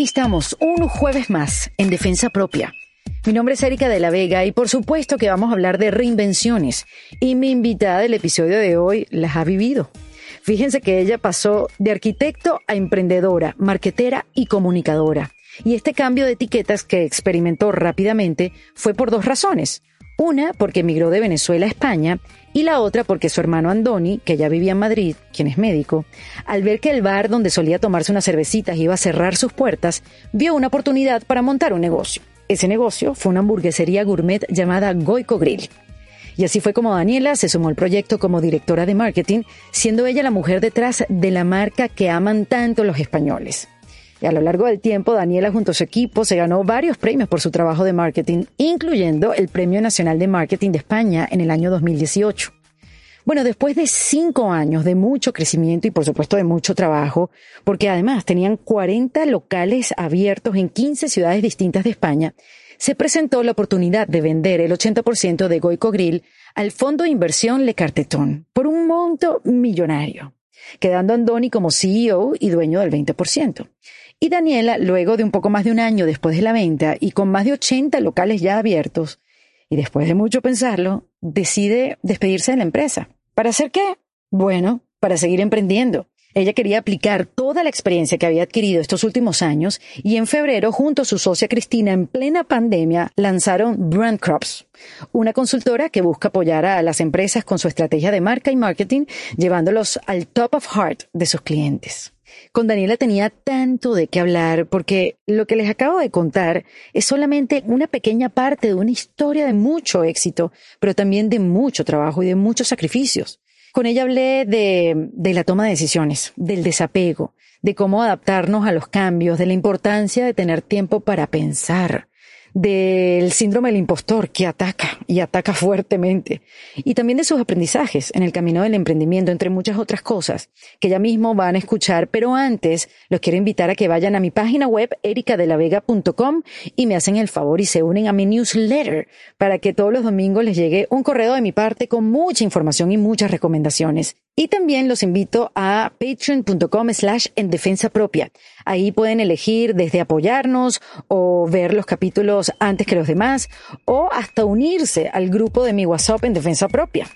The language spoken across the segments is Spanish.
aquí estamos, un jueves más, en Defensa Propia. Mi nombre es Erika de la Vega y por supuesto que vamos a hablar de reinvenciones. Y mi invitada del episodio de hoy las ha vivido. Fíjense que ella pasó de arquitecto a emprendedora, marquetera y comunicadora. Y este cambio de etiquetas que experimentó rápidamente fue por dos razones. Una, porque emigró de Venezuela a España, y la otra porque su hermano Andoni, que ya vivía en Madrid, quien es médico, al ver que el bar donde solía tomarse unas cervecitas iba a cerrar sus puertas, vio una oportunidad para montar un negocio. Ese negocio fue una hamburguesería gourmet llamada Goico Grill. Y así fue como Daniela se sumó al proyecto como directora de marketing, siendo ella la mujer detrás de la marca que aman tanto los españoles. Y a lo largo del tiempo, Daniela junto a su equipo se ganó varios premios por su trabajo de marketing, incluyendo el Premio Nacional de Marketing de España en el año 2018. Bueno, después de cinco años de mucho crecimiento y por supuesto de mucho trabajo, porque además tenían 40 locales abiertos en 15 ciudades distintas de España, se presentó la oportunidad de vender el 80% de Goico Grill al fondo de inversión Le Carteton por un monto millonario, quedando Andoni como CEO y dueño del 20%. Y Daniela, luego de un poco más de un año después de la venta y con más de 80 locales ya abiertos, y después de mucho pensarlo, decide despedirse de la empresa. ¿Para hacer qué? Bueno, para seguir emprendiendo. Ella quería aplicar toda la experiencia que había adquirido estos últimos años y en febrero, junto a su socia Cristina, en plena pandemia, lanzaron Brand Crops, una consultora que busca apoyar a las empresas con su estrategia de marca y marketing, llevándolos al top of heart de sus clientes. Con Daniela tenía tanto de qué hablar porque lo que les acabo de contar es solamente una pequeña parte de una historia de mucho éxito, pero también de mucho trabajo y de muchos sacrificios. Con ella hablé de, la toma de decisiones, del desapego, de cómo adaptarnos a los cambios, de la importancia de tener tiempo para pensar, del síndrome del impostor que ataca y ataca fuertemente, y también de sus aprendizajes en el camino del emprendimiento, entre muchas otras cosas que ya mismo van a escuchar, pero antes los quiero invitar a que vayan a mi página web ericadelavega.com y me hacen el favor y se unen a mi newsletter para que todos los domingos les llegue un correo de mi parte con mucha información y muchas recomendaciones. Y también los invito a patreon.com slash en defensa propia. Ahí pueden elegir desde apoyarnos o ver los capítulos antes que los demás o hasta unirse al grupo de mi WhatsApp en defensa propia.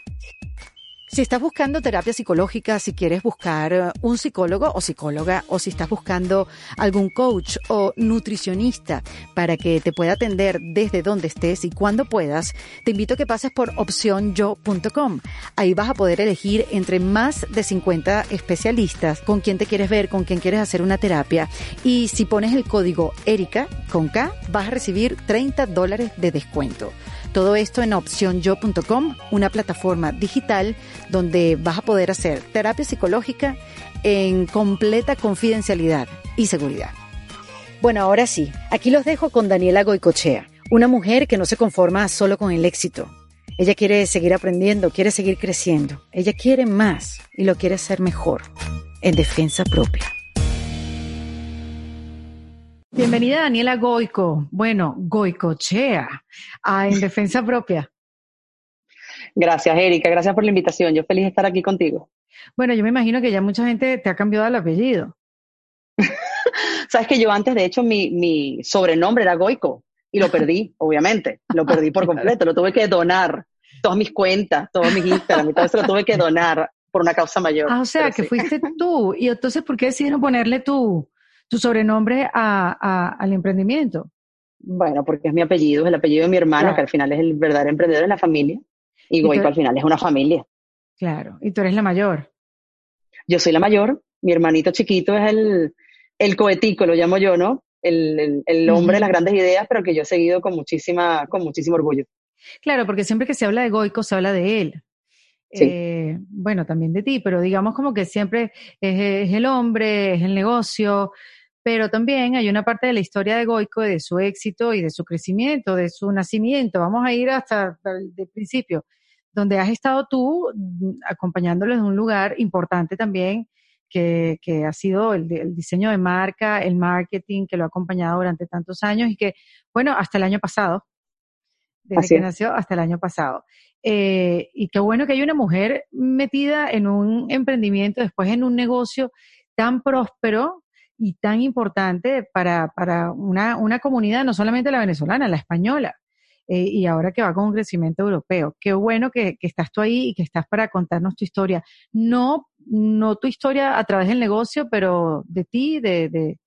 Si estás buscando terapia psicológica, si quieres buscar eh, un psicólogo o psicóloga, o si estás buscando algún coach o nutricionista para que te pueda atender desde donde estés y cuando puedas, te invito a que pases por opcionyo.com. Ahí vas a poder elegir entre más de 50 especialistas con quien te quieres ver, con quien quieres hacer una terapia. Y si pones el código ERICA con K, vas a recibir 30 dólares de descuento. Todo esto en opcionyo.com, una plataforma digital donde vas a poder hacer terapia psicológica en completa confidencialidad y seguridad. Bueno, ahora sí, aquí los dejo con Daniela Goicochea, una mujer que no se conforma solo con el éxito. Ella quiere seguir aprendiendo, quiere seguir creciendo, ella quiere más y lo quiere hacer mejor, en defensa propia. Bienvenida Daniela Goico, bueno, Goicochea, a En Defensa Propia. Gracias, Erika, gracias por la invitación. Yo feliz de estar aquí contigo. Bueno, yo me imagino que ya mucha gente te ha cambiado el apellido. Sabes que yo antes, de hecho, mi, mi sobrenombre era Goico y lo perdí, obviamente. Lo perdí por completo, lo tuve que donar. Todas mis cuentas, todos mis Instagram, y todo eso lo tuve que donar por una causa mayor. Ah, o sea, que fuiste tú. Y entonces, ¿por qué decidieron ponerle tú? Tu sobrenombre a, al emprendimiento? Bueno, porque es mi apellido, es el apellido de mi hermano, que al final es el verdadero emprendedor de la familia. Y, Goico al final es una familia. Claro, y tú eres la mayor. Yo soy la mayor, mi hermanito chiquito es el, el cohetico, lo llamo yo, ¿no? El, el, hombre de las grandes ideas, pero que yo he seguido con, muchísima, con muchísimo orgullo. Claro, porque siempre que se habla de Goico, se habla de él. Eh, bueno, también de ti, pero digamos como que siempre es, el hombre, es el negocio, pero también hay una parte de la historia de Goico, de su éxito y de su crecimiento, de su nacimiento. Vamos a ir hasta el principio, donde has estado tú mm, acompañándolo en un lugar importante también, que, que ha sido el, el, diseño de marca, el marketing, que lo ha acompañado durante tantos años y que, bueno, hasta el año pasado, desde que nació hasta el año pasado. Eh, y qué bueno que hay una mujer metida en un emprendimiento, después en un negocio tan próspero y tan importante para, para una, una comunidad, no solamente la venezolana, la española. Eh, y ahora que va con un crecimiento europeo. Qué bueno que, que, estás tú ahí y que estás para contarnos tu historia. No, no tu historia a través del negocio, pero de ti, de, de,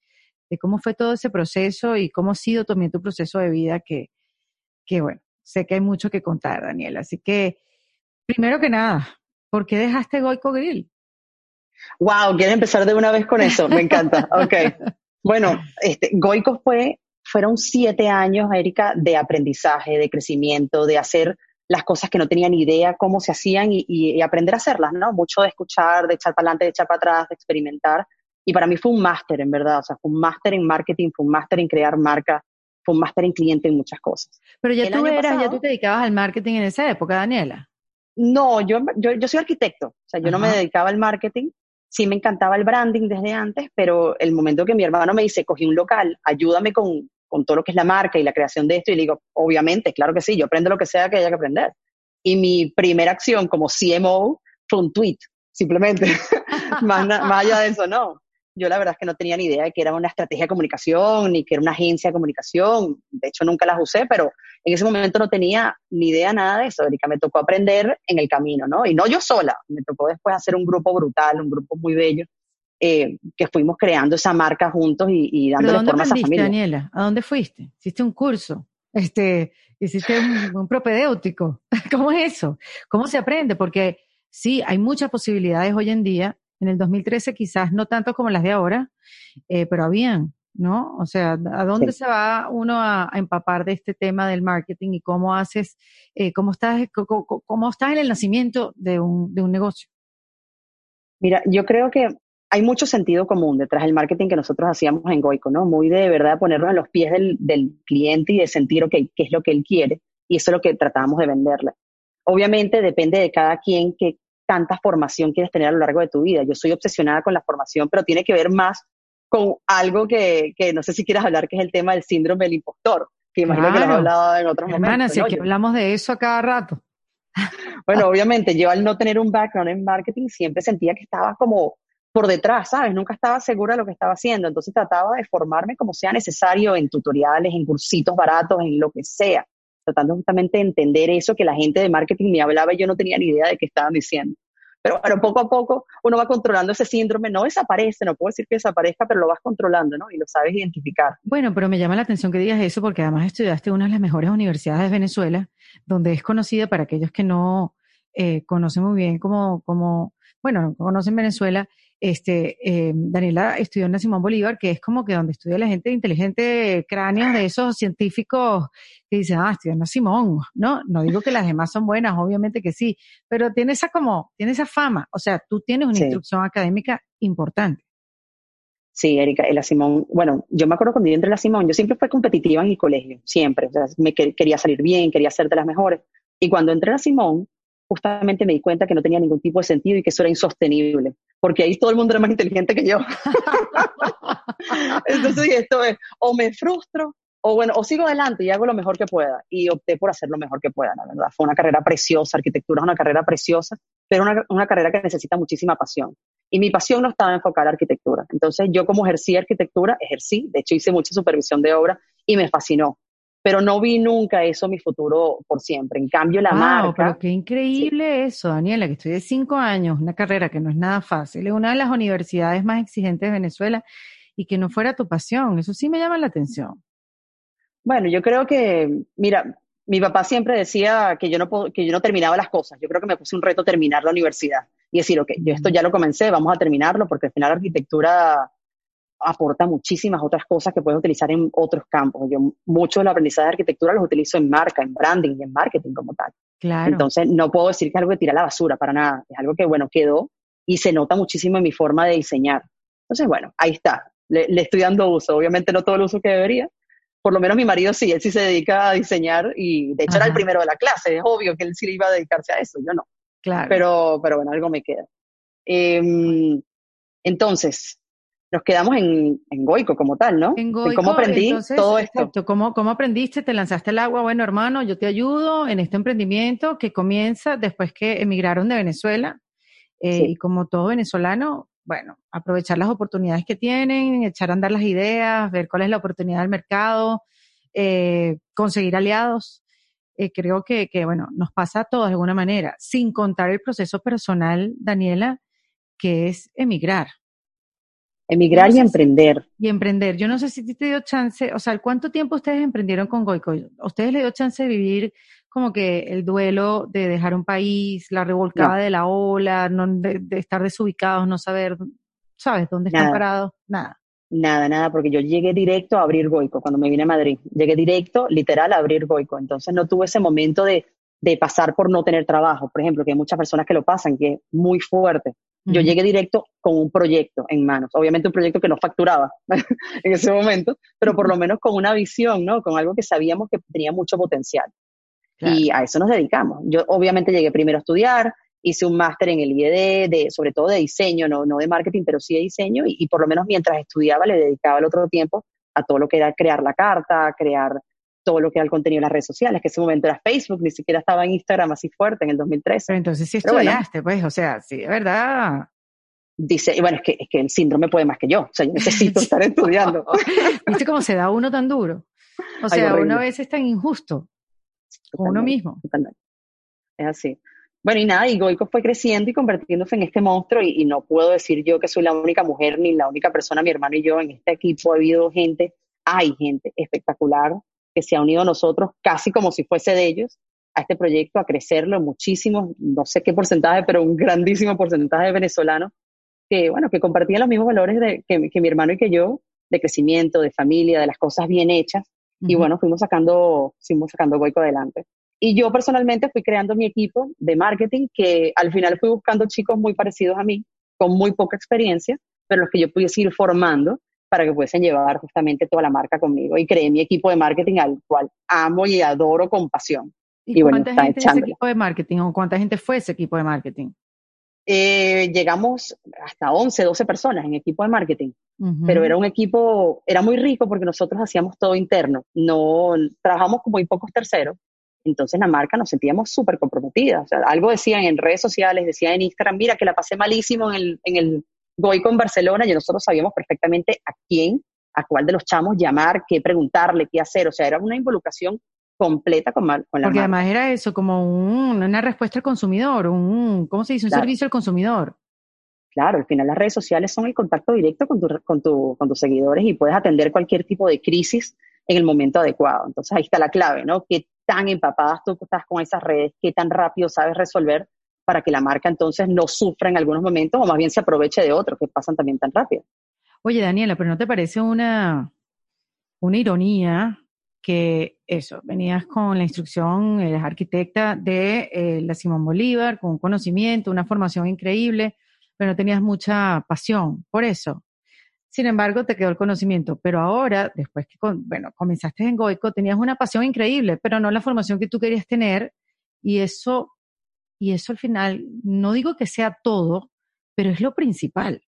de cómo fue todo ese proceso y cómo ha sido también tu proceso de vida, que, que bueno, sé que hay mucho que contar, Daniela. Así que, primero que nada, ¿por qué dejaste Goico Grill? Wow, ¿quieres empezar de una vez con eso? Me encanta. Ok. Bueno, este, Goico fue, fueron siete años, Erika, de aprendizaje, de crecimiento, de hacer las cosas que no tenía ni idea cómo se hacían y, y, aprender a hacerlas, ¿no? Mucho de escuchar, de echar para adelante, de echar para atrás, de experimentar. Y para mí fue un máster, en verdad. O sea, fue un máster en marketing, fue un máster en crear marca, fue un máster en cliente en muchas cosas. Pero ya tú eras, pasado, ya tú te dedicabas al marketing en esa época, Daniela. No, yo, yo, yo soy arquitecto. O sea, yo Ajá. no me dedicaba al marketing sí me encantaba el branding desde antes, pero el momento que mi hermano me dice, cogí un local, ayúdame con, con todo lo que es la marca y la creación de esto, y le digo, obviamente, claro que sí, yo aprendo lo que sea que haya que aprender. Y mi primera acción como CMO fue un tweet, simplemente. más, más allá de eso, no yo la verdad es que no tenía ni idea de que era una estrategia de comunicación, ni que era una agencia de comunicación. De hecho, nunca las usé, pero en ese momento no tenía ni idea nada de eso. Erika, me tocó aprender en el camino, ¿no? Y no yo sola, me tocó después hacer un grupo brutal, un grupo muy bello, eh, que fuimos creando esa marca juntos y, y dándole forma a esa familia. Daniela? ¿A dónde fuiste? ¿Hiciste un curso? Este, ¿Hiciste un, un propedéutico? ¿Cómo es eso? ¿Cómo se aprende? Porque sí, hay muchas posibilidades hoy en día en el 2013 quizás no tanto como las de ahora, eh, pero habían, ¿no? O sea, ¿a dónde sí. se va uno a, a, empapar de este tema del marketing y cómo haces, eh, cómo estás, cómo, cómo estás en el nacimiento de un, de un negocio? Mira, yo creo que hay mucho sentido común detrás del marketing que nosotros hacíamos en Goico, ¿no? Muy de verdad ponernos en los pies del, del cliente y de sentir, ok, qué es lo que él quiere y eso es lo que tratábamos de venderle. Obviamente depende de cada quien que tanta formación quieres tener a lo largo de tu vida. Yo soy obsesionada con la formación, pero tiene que ver más con algo que, que no sé si quieras hablar, que es el tema del síndrome del impostor, que imagino claro. que lo has hablado en otros Hermana, momentos. si ¿no? es que hablamos de eso a cada rato. Bueno, obviamente, yo al no tener un background en marketing siempre sentía que estaba como por detrás, ¿sabes? Nunca estaba segura de lo que estaba haciendo, entonces trataba de formarme como sea necesario en tutoriales, en cursitos baratos, en lo que sea, tratando justamente de entender eso que la gente de marketing me hablaba y yo no tenía ni idea de qué estaban diciendo. Pero bueno, poco a poco uno va controlando ese síndrome, no desaparece, no puedo decir que desaparezca, pero lo vas controlando, ¿no? Y lo sabes identificar. Bueno, pero me llama la atención que digas eso porque además estudiaste una de las mejores universidades de Venezuela, donde es conocida para aquellos que no eh, conocen muy bien como, como, bueno, no conocen Venezuela, este, eh, Daniela estudió en la Simón Bolívar, que es como que donde estudia la gente inteligente, cráneos de esos científicos que dicen, ah, estudió en la Simón, ¿no? No digo que las demás son buenas, obviamente que sí, pero tiene esa como, tiene esa fama, o sea, tú tienes una sí. instrucción académica importante. Sí, Erika, en la Simón, bueno, yo me acuerdo cuando yo entré en la Simón, yo siempre fui competitiva en mi colegio, siempre, o sea, me quería salir bien, quería ser de las mejores, y cuando entré a la Simón, justamente me di cuenta que no tenía ningún tipo de sentido y que eso era insostenible, porque ahí todo el mundo era más inteligente que yo. Entonces, esto es, o me frustro, o bueno, o sigo adelante y hago lo mejor que pueda. Y opté por hacer lo mejor que pueda, la verdad. Fue una carrera preciosa, arquitectura es una carrera preciosa, pero una, una carrera que necesita muchísima pasión. Y mi pasión no estaba enfocada en arquitectura. Entonces, yo como ejercí arquitectura, ejercí, de hecho hice mucha supervisión de obra y me fascinó pero no vi nunca eso mi futuro por siempre. En cambio, la wow, marca. Pero qué increíble sí. eso, Daniela, que estoy de cinco años, una carrera que no es nada fácil, es una de las universidades más exigentes de Venezuela y que no fuera tu pasión. Eso sí me llama la atención. Bueno, yo creo que, mira, mi papá siempre decía que yo no, que yo no terminaba las cosas. Yo creo que me puse un reto terminar la universidad y decir, ok, yo esto ya lo comencé, vamos a terminarlo, porque al final la arquitectura aporta muchísimas otras cosas que puedes utilizar en otros campos. Yo mucho del aprendizaje de arquitectura los utilizo en marca, en branding y en marketing como tal. Claro. Entonces, no puedo decir que algo que tira a la basura para nada. Es algo que, bueno, quedó y se nota muchísimo en mi forma de diseñar. Entonces, bueno, ahí está. Le, le estoy dando uso. Obviamente no todo el uso que debería. Por lo menos mi marido sí, él sí se dedica a diseñar y de hecho Ajá. era el primero de la clase. Es obvio que él sí iba a dedicarse a eso, yo no. Claro. Pero, pero bueno, algo me queda. Eh, entonces, nos quedamos en, en, Goico como tal, ¿no? En Goico, cómo aprendí entonces, todo esto. Exacto, ¿Cómo, ¿cómo aprendiste? ¿Te lanzaste al agua? Bueno, hermano, yo te ayudo en este emprendimiento que comienza después que emigraron de Venezuela. Eh, sí. Y como todo venezolano, bueno, aprovechar las oportunidades que tienen, echar a andar las ideas, ver cuál es la oportunidad del mercado, eh, conseguir aliados. Eh, creo que, que, bueno, nos pasa a todos de alguna manera, sin contar el proceso personal, Daniela, que es emigrar. Emigrar y emprender. y emprender. Yo no sé si te dio chance, o sea, ¿cuánto tiempo ustedes emprendieron con Goico? ustedes le dio chance de vivir como que el duelo de dejar un país, la revolcada de la ola, no, de, estar desubicados, no saber, ¿sabes? ¿Dónde están parados? Nada. Nada, nada, porque yo llegué directo a abrir Goico cuando me vine a Madrid. Llegué directo, literal, a abrir Goico. Entonces no tuve ese momento de, de pasar por no tener trabajo, por ejemplo, que hay muchas personas que lo pasan, que es muy fuerte. Yo llegué directo con un proyecto en manos, obviamente un proyecto que no facturaba en ese momento, pero por lo menos con una visión, ¿no? Con algo que sabíamos que tenía mucho potencial. Y a eso nos dedicamos. Yo obviamente llegué primero a estudiar, hice un máster en el IED, de, sobre todo de diseño, no, no de marketing, pero sí de diseño, y, y por lo menos mientras estudiaba le dedicaba el otro tiempo a todo lo que era crear la carta, crear todo lo que era el contenido en las redes sociales, que en ese momento era Facebook, ni siquiera estaba en Instagram así fuerte en el 2013. Pero entonces sí estudiaste, pues, o sea, sí, de verdad. Dice, y bueno, es que, es que el síndrome puede más que yo, o sea, yo necesito estar estudiando. ¿Viste cómo se da uno tan duro? O sea, uno a veces es tan injusto con uno mismo. Es así. Bueno, y nada, y Goico fue creciendo y convirtiéndose en este monstruo, y, y, no puedo decir yo que soy la única mujer ni la única persona, mi hermano y yo, en este equipo ha habido gente, hay gente espectacular que se ha unido a nosotros casi como si fuese de ellos a este proyecto, a crecerlo muchísimo, no sé qué porcentaje, pero un grandísimo porcentaje de venezolanos que, bueno, que compartían los mismos valores de, que, mi hermano y que yo, de crecimiento, de familia, de las cosas bien hechas. Y bueno, fuimos sacando, fuimos sacando Goico adelante. Y yo personalmente fui creando mi equipo de marketing, que al final fui buscando chicos muy parecidos a mí, con muy poca experiencia, pero los que yo pudiese ir formando para que pudiesen llevar justamente toda la marca conmigo. Y creé mi equipo de marketing al cual amo y adoro con pasión. ¿Y, cuánta gente ese equipo de marketing o cuánta gente fue ese equipo de marketing? Eh, llegamos hasta 11, 12 personas en equipo de marketing, pero era un equipo, era muy rico porque nosotros hacíamos todo interno, no trabajamos con muy pocos terceros, entonces la marca nos sentíamos súper comprometidas. O sea, algo decían en redes sociales, decían en Instagram, mira que la pasé malísimo en el, en el Goico en Barcelona y nosotros sabíamos perfectamente a quién, a cuál de los chamos llamar, qué preguntarle, qué hacer. O sea, era una involucración completa con, con la Porque además era eso, como una respuesta al consumidor, un, ¿cómo se dice? Un servicio al consumidor. Claro, al final las redes sociales son el contacto directo con, tu, con, tu, con tus seguidores y puedes atender cualquier tipo de crisis en el momento adecuado. Entonces ahí está la clave, ¿no? Qué tan empapadas tú estás con esas redes, qué tan rápido sabes resolver para que la marca entonces no sufra en algunos momentos o más bien se aproveche de otros que pasan también tan rápido. Oye, Daniela, pero ¿no te parece una, una ironía que eso, venías con la instrucción, eres arquitecta de eh, la Simón Bolívar, con un conocimiento, una formación increíble, pero no tenías mucha pasión por eso. Sin embargo, te quedó el conocimiento, pero ahora, después que, bueno, comenzaste en Goico, tenías una pasión increíble, pero no la formación que tú querías tener, y eso y eso al final, no digo que sea todo, pero es lo principal.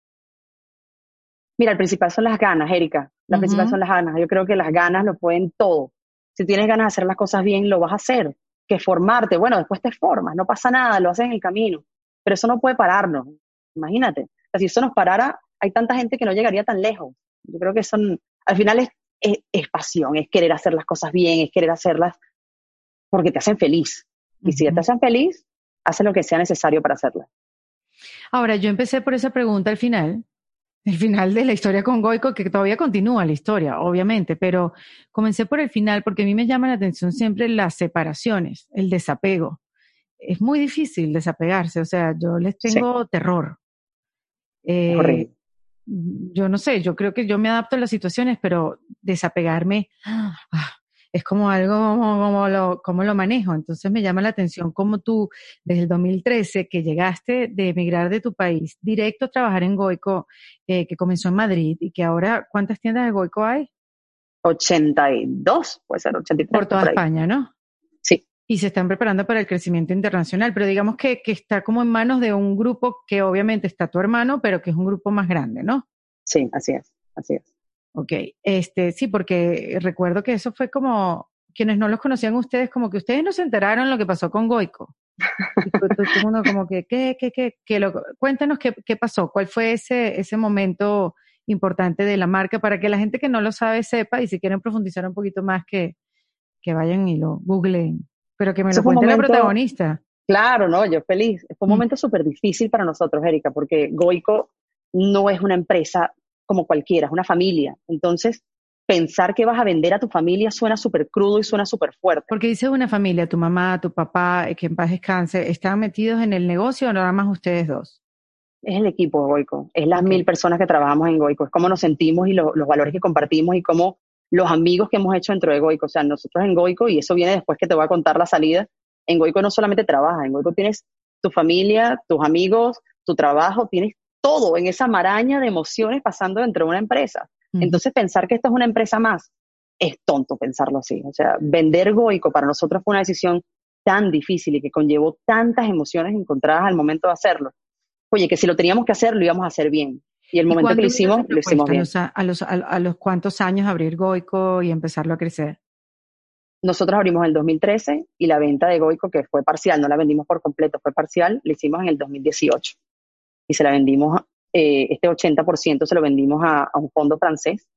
Mira, el principal son las ganas, Erika. La principal son las ganas. Yo creo que las ganas lo pueden todo. Si tienes ganas de hacer las cosas bien, lo vas a hacer. Que formarte, bueno, después te formas, no pasa nada, lo haces en el camino. Pero eso no puede pararnos. Imagínate. si eso nos parara, hay tanta gente que no llegaría tan lejos. Yo creo que son, al final es, es, pasión, es querer hacer las cosas bien, es querer hacerlas porque te hacen feliz. Y si te hacen feliz, hace lo que sea necesario para hacerla. Ahora, yo empecé por esa pregunta al final, el final de la historia con Goico, que todavía continúa la historia, obviamente, pero comencé por el final porque a mí me llama la atención siempre las separaciones, el desapego. Es muy difícil desapegarse, o sea, yo les tengo terror. Eh, yo no sé, yo creo que yo me adapto a las situaciones, pero desapegarme, ah, es como algo como lo, como lo manejo. Entonces me llama la atención cómo tú, desde el 2013, que llegaste de emigrar de tu país directo a trabajar en Goico, eh, que comenzó en Madrid y que ahora, ¿cuántas tiendas de Goico hay? 82, puede ser 83. Por toda España, ¿no? Sí. Y se están preparando para el crecimiento internacional, pero digamos que, que está como en manos de un grupo que obviamente está tu hermano, pero que es un grupo más grande, ¿no? Sí, así es, así es. Ok, este, sí, porque recuerdo que eso fue como, quienes no los conocían ustedes, como que ustedes no se enteraron lo que pasó con Goico. todo el mundo como que, ¿qué, qué, qué? qué lo, cuéntanos qué, qué pasó, cuál fue ese, ese momento importante de la marca para que la gente que no lo sabe sepa y si quieren profundizar un poquito más que, que vayan y lo googleen. Pero que me lo cuente la protagonista. Claro, no, yo feliz. Fue un mm. momento súper difícil para nosotros, Erika, porque Goico no es una empresa como cualquiera, es una familia. Entonces, pensar que vas a vender a tu familia suena súper crudo y suena súper fuerte. Porque dices una familia, tu mamá, tu papá, que en paz descanse, ¿están metidos en el negocio o nada más ustedes dos? Es el equipo de Goico, es las mil personas que trabajamos en Goico, es cómo nos sentimos y los valores que compartimos y cómo los amigos que hemos hecho dentro de Goico. O sea, nosotros en Goico, y eso viene después que te voy a contar la salida, en Goico no solamente trabajas, en Goico tienes tu familia, tus amigos, tu trabajo, tienes todo en esa maraña de emociones pasando dentro de una empresa. Entonces, pensar que esto es una empresa más es tonto pensarlo así. O sea, vender Goico para nosotros fue una decisión tan difícil y que conllevó tantas emociones encontradas al momento de hacerlo. Oye, que si lo teníamos que hacer, lo íbamos a hacer bien. Y el momento que lo hicimos, lo hicimos bien. A los, a, los cuántos años abrir Goico y empezarlo a crecer? Nosotros abrimos en el 2013 y la venta de Goico, que fue parcial, no la vendimos por completo, fue parcial, la hicimos en el 2018. Y se la vendimos, eh, este 80% se lo vendimos a, a un fondo francés.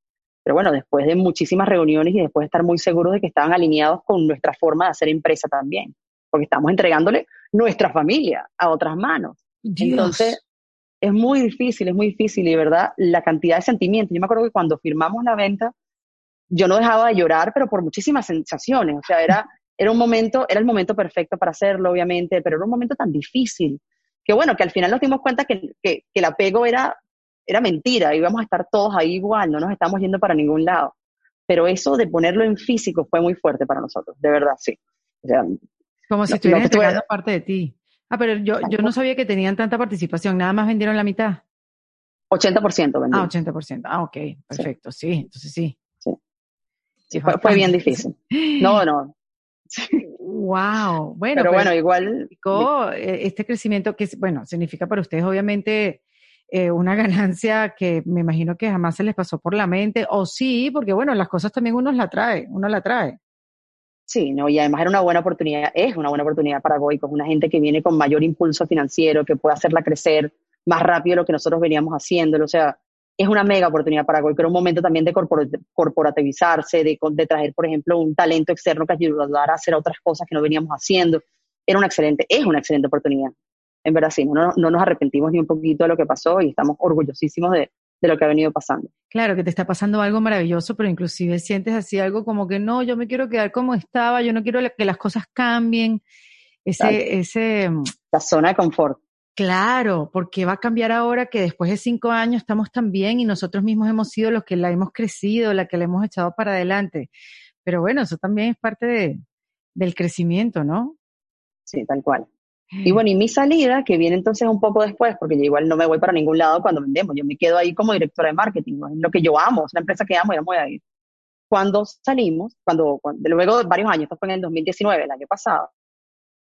Pero bueno, después de muchísimas reuniones y después de estar muy seguros de que estaban alineados con nuestra forma de hacer empresa también, porque estamos entregándole nuestra familia a otras manos. Entonces, es muy difícil, es muy difícil y verdad la cantidad de sentimientos. Yo me acuerdo que cuando firmamos la venta, yo no dejaba de llorar, pero por muchísimas sensaciones. O sea, era, era un momento, era el momento perfecto para hacerlo, obviamente, pero era un momento tan difícil que bueno, que al final nos dimos cuenta que, que, el apego era, era mentira, íbamos a estar todos ahí igual, no nos estamos yendo para ningún lado. Pero eso de ponerlo en físico fue muy fuerte para nosotros, de verdad, sí. Como si estuvieran entregando parte de ti. Ah, pero yo, yo no sabía que tenían tanta participación, nada más vendieron la mitad. 80% vendieron. Ah, 80%. Ah, ok, perfecto, sí, entonces sí. Sí, fue, bien difícil. No, no. Wow, bueno. Pero pues, bueno, igual. Eh, este crecimiento que, bueno, significa para ustedes obviamente eh, una ganancia que me imagino que jamás se les pasó por la mente, o sí, porque bueno, las cosas también uno la trae, uno la trae. Sí, no, y además era una buena oportunidad, es una buena oportunidad para Goico, una gente que viene con mayor impulso financiero, que puede hacerla crecer más rápido de lo que nosotros veníamos haciéndolo, o sea, es una mega oportunidad para Goico, era un momento también de corporativizarse, de, de traer, por ejemplo, un talento externo que ayudara a hacer otras cosas que no veníamos haciendo, era una excelente, es una excelente oportunidad, en verdad sí, no, no nos arrepentimos ni un poquito de lo que pasó y estamos orgullosísimos de, de lo que ha venido pasando. Claro, que te está pasando algo maravilloso, pero inclusive sientes así algo como que no, yo me quiero quedar como estaba, yo no quiero que las cosas cambien. Ese, ese. Mm, la zona de confort. Claro, porque va a cambiar ahora que después de cinco años estamos tan bien y nosotros mismos hemos sido los que la hemos crecido, la que la hemos echado para adelante. Pero bueno, eso también es parte de, del crecimiento, ¿no? Sí, tal cual. Y bueno, y mi salida, que viene entonces un poco después, porque yo igual no me voy para ningún lado cuando vendemos, yo me quedo ahí como directora de marketing, es lo que yo amo, es una empresa que amo y amo a ir. Cuando salimos, cuando, luego de varios años, esto fue en el 2019, el año pasado,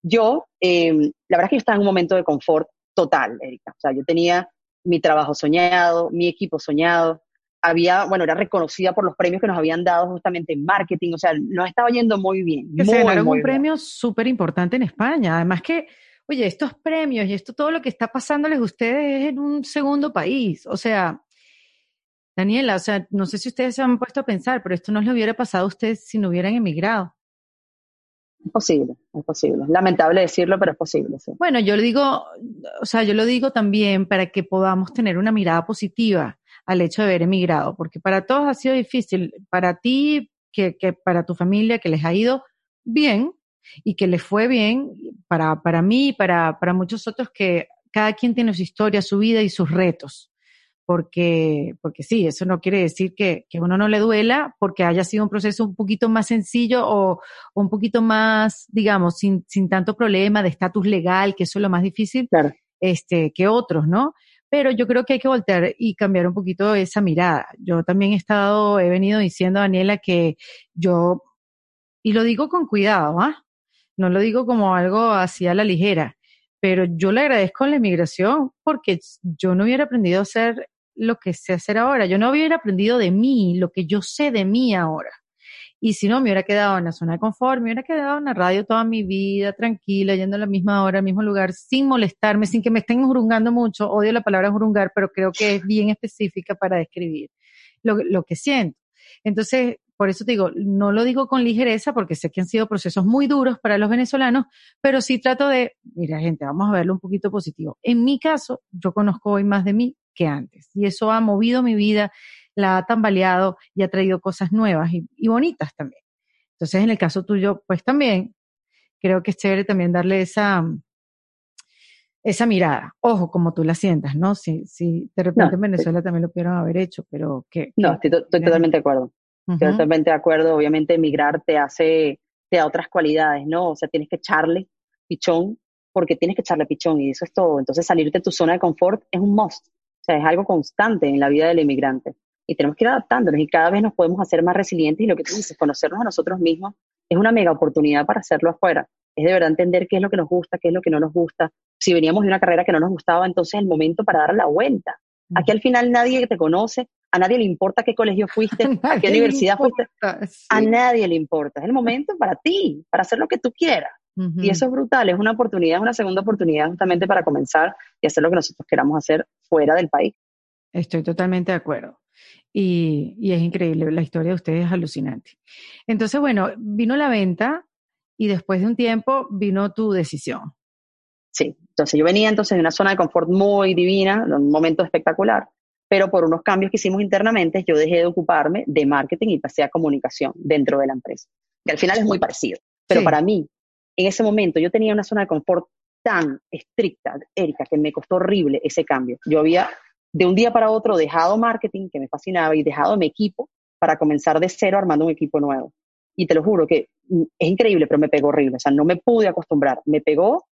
yo, em, la verdad es que yo estaba en un momento de confort total, Erika. O sea, yo tenía mi trabajo soñado, mi equipo soñado, había, bueno, era reconocida por los premios que nos habían dado justamente en marketing, o sea, nos estaba yendo muy bien. Que se ganaron un premio súper importante en España, además que oye, estos premios y esto, todo lo que está pasándoles a ustedes es en un segundo país. O sea, Daniela, o sea, no sé si ustedes se han puesto a pensar, pero esto no les hubiera pasado a ustedes si no hubieran emigrado. Es posible, es posible. Lamentable decirlo, pero es posible. Sí. Bueno, yo lo digo, o sea, yo lo digo también para que podamos tener una mirada positiva al hecho de haber emigrado, porque para todos ha sido difícil. Para ti, que, que para tu familia, que les ha ido bien, y que le fue bien para, para mí para, para muchos otros que cada quien tiene su historia, su vida y sus retos. Porque, porque sí, eso no quiere decir que, que uno no le duela porque haya sido un proceso un poquito más sencillo o, un poquito más, digamos, sin, sin tanto problema de estatus legal, que eso es lo más difícil, este, que otros, ¿no? Pero yo creo que hay que voltear y cambiar un poquito esa mirada. Yo también he estado, he venido diciendo a Daniela que yo, y lo digo con cuidado, ¿ah? no lo digo como algo así a la ligera, pero yo le agradezco la inmigración porque yo no hubiera aprendido a hacer lo que sé hacer ahora, yo no hubiera aprendido de mí lo que yo sé de mí ahora. Y si no, me hubiera quedado en la zona de confort, me hubiera quedado en la radio toda mi vida, tranquila, yendo a la misma hora, al mismo lugar, sin molestarme, sin que me estén jurungando mucho. Odio la palabra jurungar, pero creo que es bien específica para describir lo, lo que siento. Entonces, por eso te digo, no lo digo con ligereza porque sé que han sido procesos muy duros para los venezolanos, pero sí trato de, mira gente, vamos a verlo un poquito positivo. En mi caso, yo conozco hoy más de mí que antes y eso ha movido mi vida la ha tambaleado y ha traído cosas nuevas y, bonitas también. Entonces, en el caso tuyo, pues también creo que es chévere también darle esa, esa mirada. Ojo, como tú la sientas, ¿no? Si, si de repente en Venezuela también lo pudieron haber hecho, pero que... No, estoy, totalmente de acuerdo. Totalmente de acuerdo. Obviamente emigrar te hace, te da otras cualidades, ¿no? O sea, tienes que echarle pichón porque tienes que echarle pichón y eso es todo. Entonces salirte de tu zona de confort es un must. O sea, es algo constante en la vida del inmigrante y tenemos que ir adaptándonos y cada vez nos podemos hacer más resilientes y lo que tú dices, conocernos a nosotros mismos es una mega oportunidad para hacerlo afuera. Es de verdad entender qué es lo que nos gusta, qué es lo que no nos gusta. Si veníamos de una carrera que no nos gustaba, entonces es el momento para dar la vuelta. Aquí al final nadie te conoce, a nadie le importa qué colegio fuiste, a, qué universidad fuiste, a nadie le importa. Es el momento para ti, para hacer lo que tú quieras. Y eso es brutal, es una oportunidad, una segunda oportunidad justamente para comenzar y hacer lo que nosotros queramos hacer fuera del país. Estoy totalmente de acuerdo. Y, y, es increíble, la historia de ustedes es alucinante. Entonces, bueno, vino la venta y después de un tiempo vino tu decisión. Sí, entonces yo venía entonces de una zona de confort muy divina, un momento espectacular, pero por unos cambios que hicimos internamente yo dejé de ocuparme de marketing y pasé a comunicación dentro de la empresa, que al final es muy parecido. Pero para mí, en ese momento yo tenía una zona de confort tan estricta, Erika, que me costó horrible ese cambio. Yo había de un día para otro dejado marketing, que me fascinaba, y dejado mi equipo para comenzar de cero armando un equipo nuevo. Y te lo juro que es increíble, pero me pegó horrible. O sea, no me pude acostumbrar. Me pegó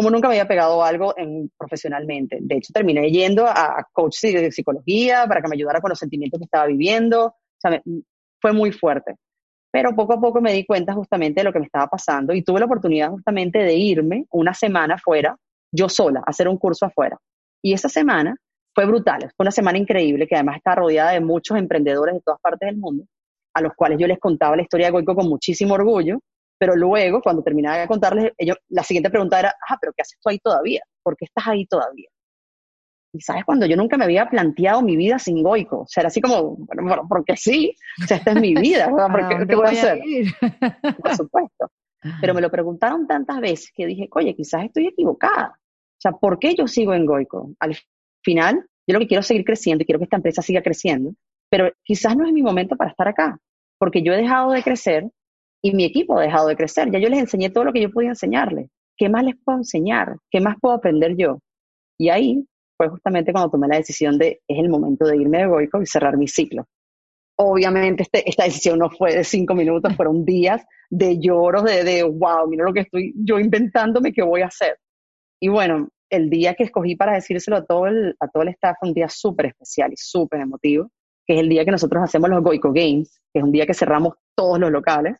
como nunca me había pegado algo en, profesionalmente. De hecho, terminé yendo a, coach de psicología para que me ayudara con los sentimientos que estaba viviendo. O sea, fue muy fuerte. Pero poco a poco me di cuenta justamente de lo que me estaba pasando y tuve la oportunidad justamente de irme una semana afuera, yo sola, a hacer un curso afuera. Y esa semana fue brutal, fue una semana increíble que además está rodeada de muchos emprendedores de todas partes del mundo, a los cuales yo les contaba la historia de Goico con muchísimo orgullo, pero luego, cuando terminaba de contarles, ellos, la siguiente pregunta era, ah, pero ¿qué haces tú ahí todavía? ¿Por qué estás ahí todavía? Y sabes, cuando yo nunca me había planteado mi vida sin Goico, o sea, era así como, bueno, porque sí, o sea, esta es mi vida, ¿verdad? ¿Qué, voy a hacer? Por supuesto. Pero me lo preguntaron tantas veces que dije, oye, quizás estoy equivocada. O sea, ¿por qué yo sigo en Goico? Al final, yo lo que quiero es seguir creciendo y quiero que esta empresa siga creciendo, pero quizás no es mi momento para estar acá, porque yo he dejado de crecer y mi equipo ha dejado de crecer. Ya yo les enseñé todo lo que yo podía enseñarles. ¿Qué más les puedo enseñar? ¿Qué más puedo aprender yo? Y ahí fue justamente cuando tomé la decisión de, es el momento de irme de Goico y cerrar mi ciclo. Obviamente este, esta decisión no fue de cinco minutos, fueron días de lloros, de, de, wow, mira lo que estoy yo inventándome, ¿qué voy a hacer? Y bueno, el día que escogí para decírselo a todo el, a todo el staff fue un día súper especial y súper emotivo, que es el día que nosotros hacemos los Goico Games, que es un día que cerramos todos los locales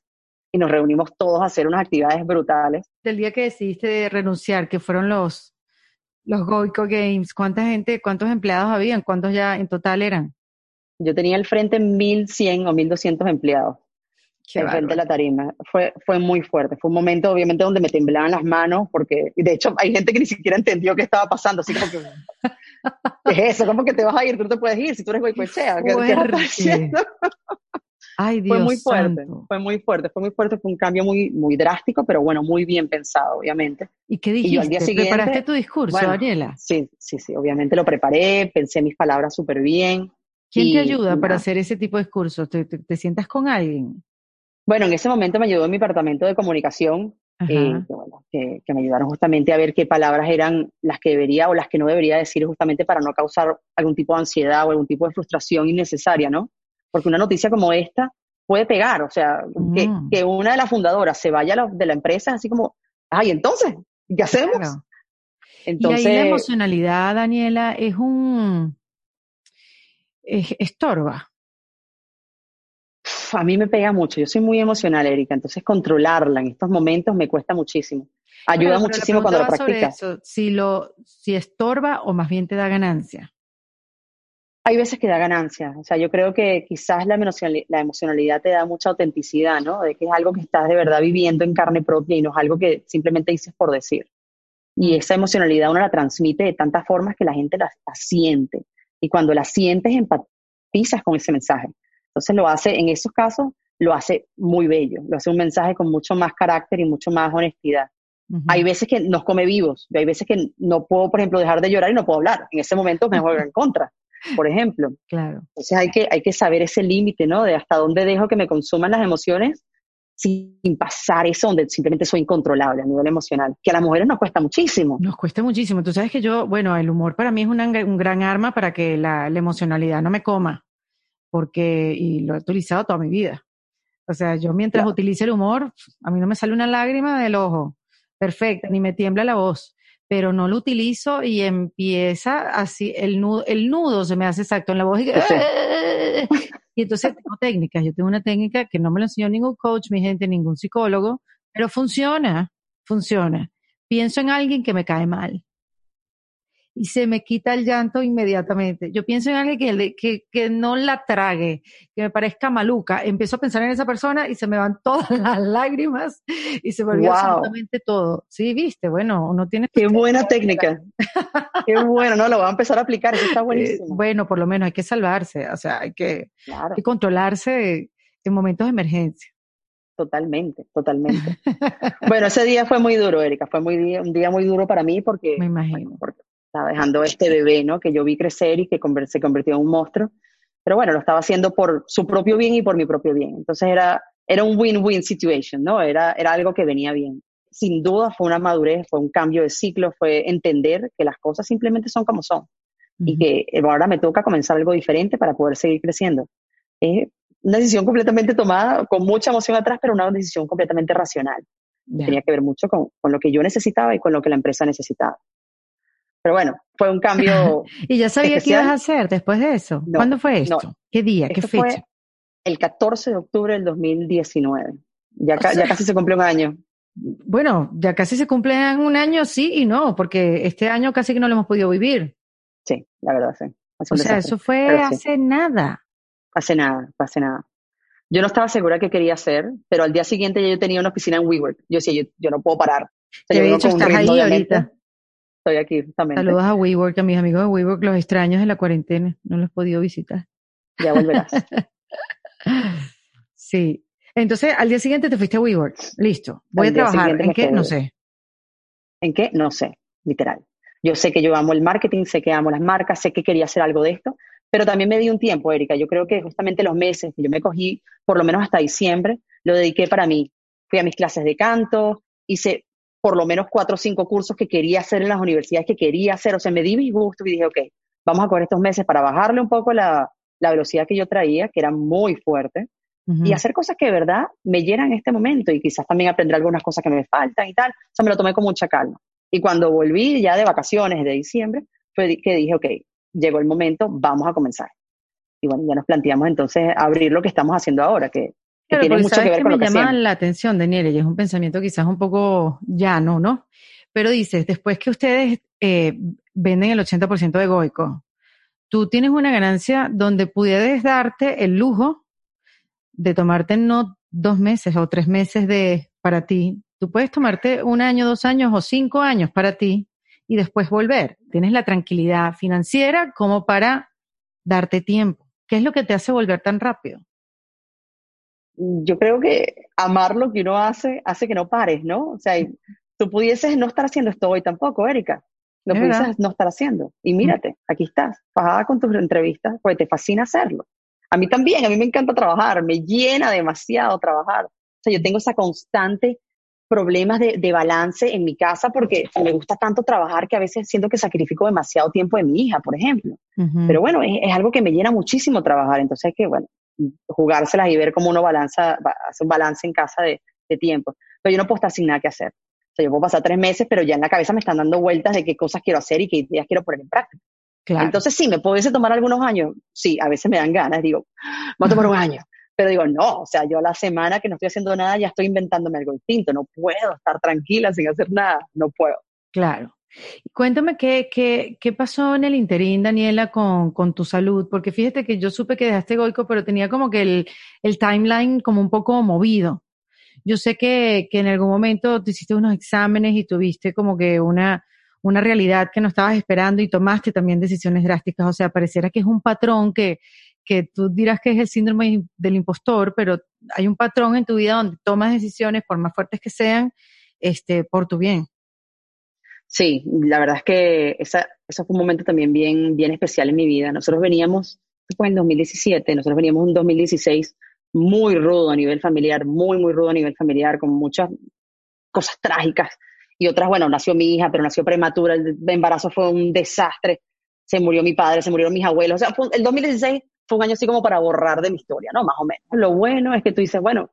y nos reunimos todos a hacer unas actividades brutales. Del día que decidiste renunciar, que fueron los, los Goico Games, ¿cuánta gente, cuántos empleados habían? ¿Cuántos ya en total eran? Yo tenía al frente 1.100 o 1.200 empleados frente de la tarima. Fue, fue muy fuerte. Fue un momento, obviamente, donde me temblaban las manos, porque, de hecho, hay gente que ni siquiera entendió qué estaba pasando. Así como que, ¿qué es eso? ¿Cómo que te vas a ir? Tú no te puedes ir si tú eres Goicoechea. ¿Qué, ¿Qué haciendo? Ay, Dios fue muy fuerte, santo. fue muy fuerte, fue muy fuerte, fue un cambio muy, muy drástico, pero bueno, muy bien pensado, obviamente. ¿Y qué dijiste? Y yo al día siguiente, ¿Preparaste tu discurso, Daniela? Sí, sí, sí, obviamente lo preparé, pensé mis palabras súper bien. ¿Quién te ayuda para hacer ese tipo de discursos? ¿Te, te sientas con alguien? Bueno, en ese momento me ayudó mi departamento de comunicación, eh, que, que, me ayudaron justamente a ver qué palabras eran las que debería o las que no debería decir justamente para no causar algún tipo de ansiedad o algún tipo de frustración innecesaria, ¿no? Porque una noticia como esta puede pegar, o sea, que, mm. que, una de las fundadoras se vaya de la empresa así como, ay, entonces, ¿qué hacemos? Entonces, y ahí la emocionalidad, Daniela, es un... Es, estorba a mí me pega mucho. Yo soy muy emocional, Erika, entonces controlarla en estos momentos me cuesta muchísimo. Ayuda muchísimo cuando lo practicas. si lo, si estorba o más bien te da ganancia. Hay veces que da ganancia, o sea, yo creo que quizás la emocionalidad, la emocionalidad te da mucha autenticidad, ¿no? De que es algo que estás de verdad viviendo en carne propia y no es algo que simplemente dices por decir. Y esa emocionalidad uno la transmite de tantas formas que la gente la, siente. Y cuando la sientes, empatizas con ese mensaje. Entonces lo hace, en esos casos, lo hace muy bello. Lo hace un mensaje con mucho más carácter y mucho más honestidad. Hay veces que nos come vivos. Hay veces que no puedo, por ejemplo, dejar de llorar y no puedo hablar. En ese momento me juego en contra, por ejemplo. Claro. Entonces hay que, hay que saber ese límite, ¿no? De hasta dónde dejo que me consuman las emociones sin pasar eso donde simplemente soy incontrolable a nivel emocional, que a las mujeres nos cuesta muchísimo. Nos cuesta muchísimo. Tú sabes que yo, bueno, el humor para mí es un gran arma para que la, emocionalidad no me coma, porque, y lo he utilizado toda mi vida. O sea, yo mientras utilice el humor, a mí no me sale una lágrima del ojo, perfecta, ni me tiembla la voz, pero no lo utilizo y empieza así, el nudo, el nudo se me hace exacto en la voz y Y entonces tengo técnicas. Yo tengo una técnica que no me lo enseñó ningún coach, mi gente, ningún psicólogo, pero funciona, funciona. Pienso en alguien que me cae mal y se me quita el llanto inmediatamente. Yo pienso en alguien que, que, que, no la trague, que me parezca maluca. Empiezo a pensar en esa persona y se me van todas las lágrimas y se me olvida absolutamente todo. Sí, viste, bueno, uno tiene... Qué buena técnica. Qué bueno, no, lo voy a empezar a aplicar, eso está eh, buenísimo. bueno, por lo menos hay que salvarse, o sea, hay que, hay que controlarse en momentos de emergencia. Totalmente, totalmente. bueno, ese día fue muy duro, Erika, fue muy, un día muy duro para mí porque... Me imagino. porque estaba dejando este bebé, ¿no? Que yo vi crecer y que se convirtió en un monstruo. Pero bueno, lo estaba haciendo por su propio bien y por mi propio bien. Entonces era, era un win-win situation, ¿no? Era, era algo que venía bien. Sin duda fue una madurez, fue un cambio de ciclo, fue entender que las cosas simplemente son como son y que ahora me toca comenzar algo diferente para poder seguir creciendo. Es una decisión completamente tomada, con mucha emoción atrás, pero una decisión completamente racional. Tenía que ver mucho con, con, lo que yo necesitaba y con lo que la empresa necesitaba. Pero bueno, fue un cambio. ¿Y ya sabía qué ibas a hacer después de eso? ¿Cuándo fue esto? ¿Qué día? ¿Qué fecha? Fue el 14 de octubre del 2019. Ya, ya casi se cumplió un año. Bueno, ya casi se cumple un año, sí y no, porque este año casi que no lo hemos podido vivir. Sí, la verdad, sí. o sea, eso fue hace nada. Hace nada, hace nada. Yo no estaba segura qué quería hacer, pero al día siguiente ya yo tenía una oficina en WeWork. Yo decía, yo, no puedo parar. O sea, estás ahí ahorita estoy aquí justamente. Saludos a WeWork, a mis amigos de WeWork, los extraños de la cuarentena, no los he podido visitar. Ya volverás. sí. Entonces, al día siguiente te fuiste a WeWork. Listo. Voy a trabajar. ¿En qué? No sé. ¿En qué? No sé, literal. Yo sé que yo amo el marketing, sé que amo las marcas, sé que quería hacer algo de esto, pero también me di un tiempo, Erika. Yo creo que justamente los meses que yo me cogí, por lo menos hasta diciembre, lo dediqué para mí. Fui a mis clases de canto, hice por lo menos cuatro o cinco cursos que quería hacer en las universidades que quería hacer. O sea, me di mi gusto y dije, ok, vamos a coger estos meses para bajarle un poco la, la velocidad que yo traía, que era muy fuerte, y hacer cosas que de verdad me llenan en este momento y quizás también aprender algunas cosas que me faltan y tal. O sea, me lo tomé con mucha calma. Y cuando volví ya de vacaciones de diciembre, fue que dije, ok, llegó el momento, vamos a comenzar. Y bueno, ya nos planteamos entonces abrir lo que estamos haciendo ahora, que Claro, tiene mucho que ver con me llama la atención, Daniel, y es un pensamiento quizás un poco llano, ¿no? Pero dices, después que ustedes eh, venden el 80% de Goico, tú tienes una ganancia donde pudieras darte el lujo de tomarte no dos meses o tres meses de para ti. Tú puedes tomarte un año, dos años o cinco años para ti y después volver. Tienes la tranquilidad financiera como para darte tiempo. ¿Qué es lo que te hace volver tan rápido? Yo creo que amar lo que uno hace hace que no pares, ¿no? O sea, tú pudieses no estar haciendo esto hoy tampoco, Erika. Lo pudieses no estar haciendo. Y mírate, aquí estás, bajada con tus entrevistas, porque te fascina hacerlo. A mí también, a mí me encanta trabajar, me llena demasiado trabajar. O sea, yo tengo esa constante problemas de, de balance en mi casa porque me gusta tanto trabajar que a veces siento que sacrifico demasiado tiempo de mi hija, por ejemplo. Pero bueno, es, es, algo que me llena muchísimo trabajar. Entonces, que bueno, jugárselas y ver cómo uno balanza, hace un balance en casa de, tiempo. Pero yo no puedo estar sin nada que hacer. O sea, yo puedo pasar tres meses, pero ya en la cabeza me están dando vueltas de qué cosas quiero hacer y qué ideas quiero poner en práctica. Entonces, sí, ¿me pudiese tomar algunos años? Sí, a veces me dan ganas, digo, voy a tomar un año. Pero digo, no, o sea, yo a la semana que no estoy haciendo nada ya estoy inventándome algo distinto. No puedo estar tranquila sin hacer nada, no puedo. Claro. Cuéntame qué, qué, pasó en el interín, Daniela, con, con, tu salud, porque fíjate que yo supe que dejaste Goico, pero tenía como que el, el timeline como un poco movido. Yo sé que, que en algún momento te hiciste unos exámenes y tuviste como que una, una realidad que no estabas esperando y tomaste también decisiones drásticas. O sea, pareciera que es un patrón que, que tú dirás que es el síndrome del impostor, pero hay un patrón en tu vida donde tomas decisiones, por más fuertes que sean, este, por tu bien. Sí, la verdad es que esa, ese fue un momento también bien, bien especial en mi vida. Nosotros veníamos, fue en 2017, nosotros veníamos en 2016 muy rudo a nivel familiar, muy, muy rudo a nivel familiar, con muchas cosas trágicas. Y otras, bueno, nació mi hija, pero nació prematura, el embarazo fue un desastre, se murió mi padre, se murieron mis abuelos. O sea, el 2016 fue un año así como para borrar de mi historia, ¿no? Más o menos. Lo bueno es que tú dices, bueno,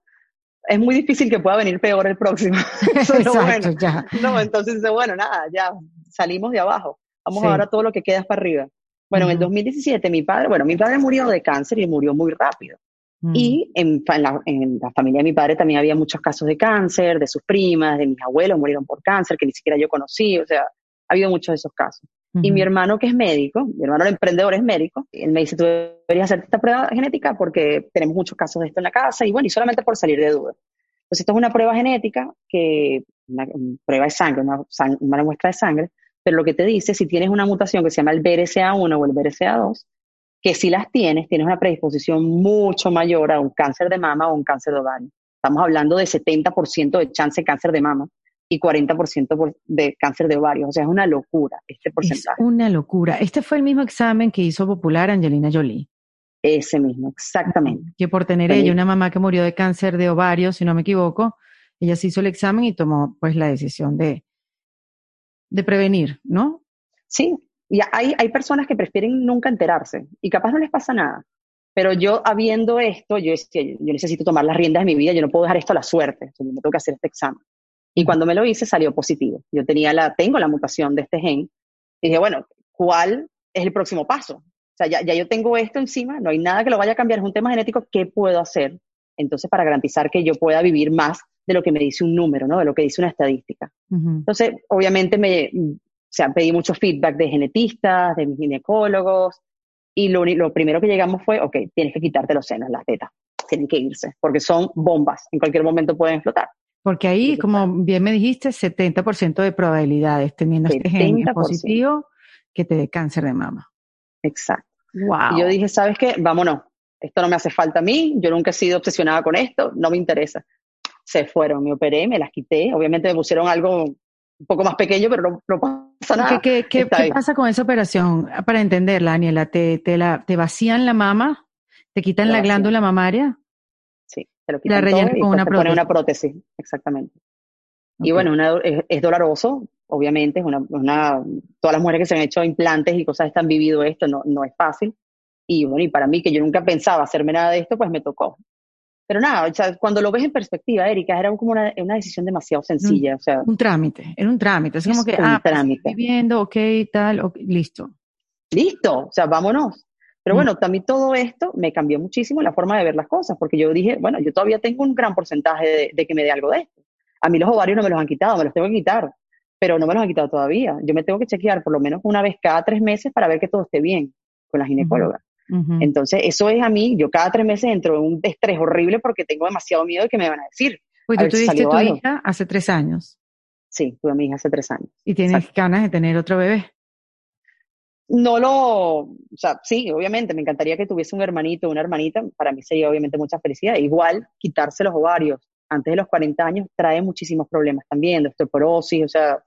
es muy difícil que pueda venir peor el próximo. Eso lo bueno. Ya. No, entonces bueno, nada, ya salimos de abajo. Vamos a ver a todo lo que queda para arriba. Bueno, en el 2017 mi padre, bueno, mi padre murió de cáncer y murió muy rápido. Mm. Y en, la, en, la, familia de mi padre también había muchos casos de cáncer, de sus primas, de mis abuelos murieron por cáncer, que ni siquiera yo conocí, o sea, ha habido muchos de esos casos. Y mi hermano, que es médico, mi hermano el emprendedor es médico, él me dice, tú deberías hacerte esta prueba genética porque tenemos muchos casos de esto en la casa y bueno, y solamente por salir de duda. Entonces, esto es una prueba genética, que una, prueba de sangre, una, una, muestra de sangre, pero lo que te dice, si tienes una mutación que se llama el BRCA1 o el BRCA2, que si las tienes, tienes una predisposición mucho mayor a un cáncer de mama o un cáncer de ovario. Estamos hablando de 70% de chance de cáncer de mama y 40% de cáncer de ovario. O sea, es una locura este porcentaje. Es una locura. Este fue el mismo examen que hizo popular Angelina Jolie. Ese mismo, exactamente. Que por tener ella una mamá que murió de cáncer de ovario, si no me equivoco, ella se hizo el examen y tomó pues la decisión de, de prevenir, ¿no? Sí, y hay, hay personas que prefieren nunca enterarse y capaz no les pasa nada. Pero yo, habiendo esto, yo, yo necesito tomar las riendas de mi vida, yo no puedo dejar esto a la suerte, yo me tengo que hacer este examen. Y cuando me lo hice, salió positivo. Yo tenía la, tengo la mutación de este gen. Y dije, bueno, ¿cuál es el próximo paso? O sea, ya, ya yo tengo esto encima, no hay nada que lo vaya a cambiar, es un tema genético, ¿qué puedo hacer? Entonces, para garantizar que yo pueda vivir más de lo que me dice un número, ¿no? De lo que dice una estadística. Entonces, obviamente me, o sea, pedí mucho feedback de genetistas, de mis ginecólogos, y lo, lo primero que llegamos fue, ok, tienes que quitarte los senos, las tetas, tienen que irse, porque son bombas, en cualquier momento pueden explotar. Porque ahí, como bien me dijiste, 70% de probabilidades teniendo este gen positivo que te dé cáncer de mama. Exacto. Wow. Y yo dije, ¿sabes qué? Vámonos. Esto no me hace falta a mí, yo nunca he sido obsesionada con esto, no me interesa. Se fueron, me operé, me las quité. Obviamente me pusieron algo un poco más pequeño, pero no, no pasa nada. ¿Qué, qué, qué pasa con esa operación? Para entenderla, Daniela, ¿te, te, la, te vacían la mama? ¿Te quitan la, glándula mamaria? Sí, te lo quitan la todo y con una prótesis. una prótesis, exactamente. Y bueno, una, es, doloroso, obviamente, es una, una, todas las mujeres que se han hecho implantes y cosas están vivido esto, no, no es fácil. Y bueno, y para mí, que yo nunca pensaba hacerme nada de esto, pues me tocó. Pero nada, o sea, cuando lo ves en perspectiva, Erika, era como una, una decisión demasiado sencilla. O sea, un trámite, era un trámite. Es como que, ah, pues, trámite. viviendo, ok, tal, listo. Listo, o sea, vámonos. Pero mm. bueno, también todo esto me cambió muchísimo la forma de ver las cosas, porque yo dije, bueno, yo todavía tengo un gran porcentaje de, que me dé algo de esto. A mí los ovarios no me los han quitado, me los tengo que quitar, pero no me los han quitado todavía. Yo me tengo que chequear por lo menos una vez cada tres meses para ver que todo esté bien con la ginecóloga. Entonces, eso es a mí, yo cada tres meses entro en un estrés horrible porque tengo demasiado miedo de que me van a decir. Pues tú tuviste tu hija hace tres años. Sí, tuve a mi hija hace tres años. ¿Y tienes ganas de tener otro bebé? No lo, o sea, sí, obviamente, me encantaría que tuviese un hermanito o una hermanita, para mí sería obviamente mucha felicidad. Igual, quitarse los ovarios antes de los 40 años trae muchísimos problemas también, de osteoporosis, o sea,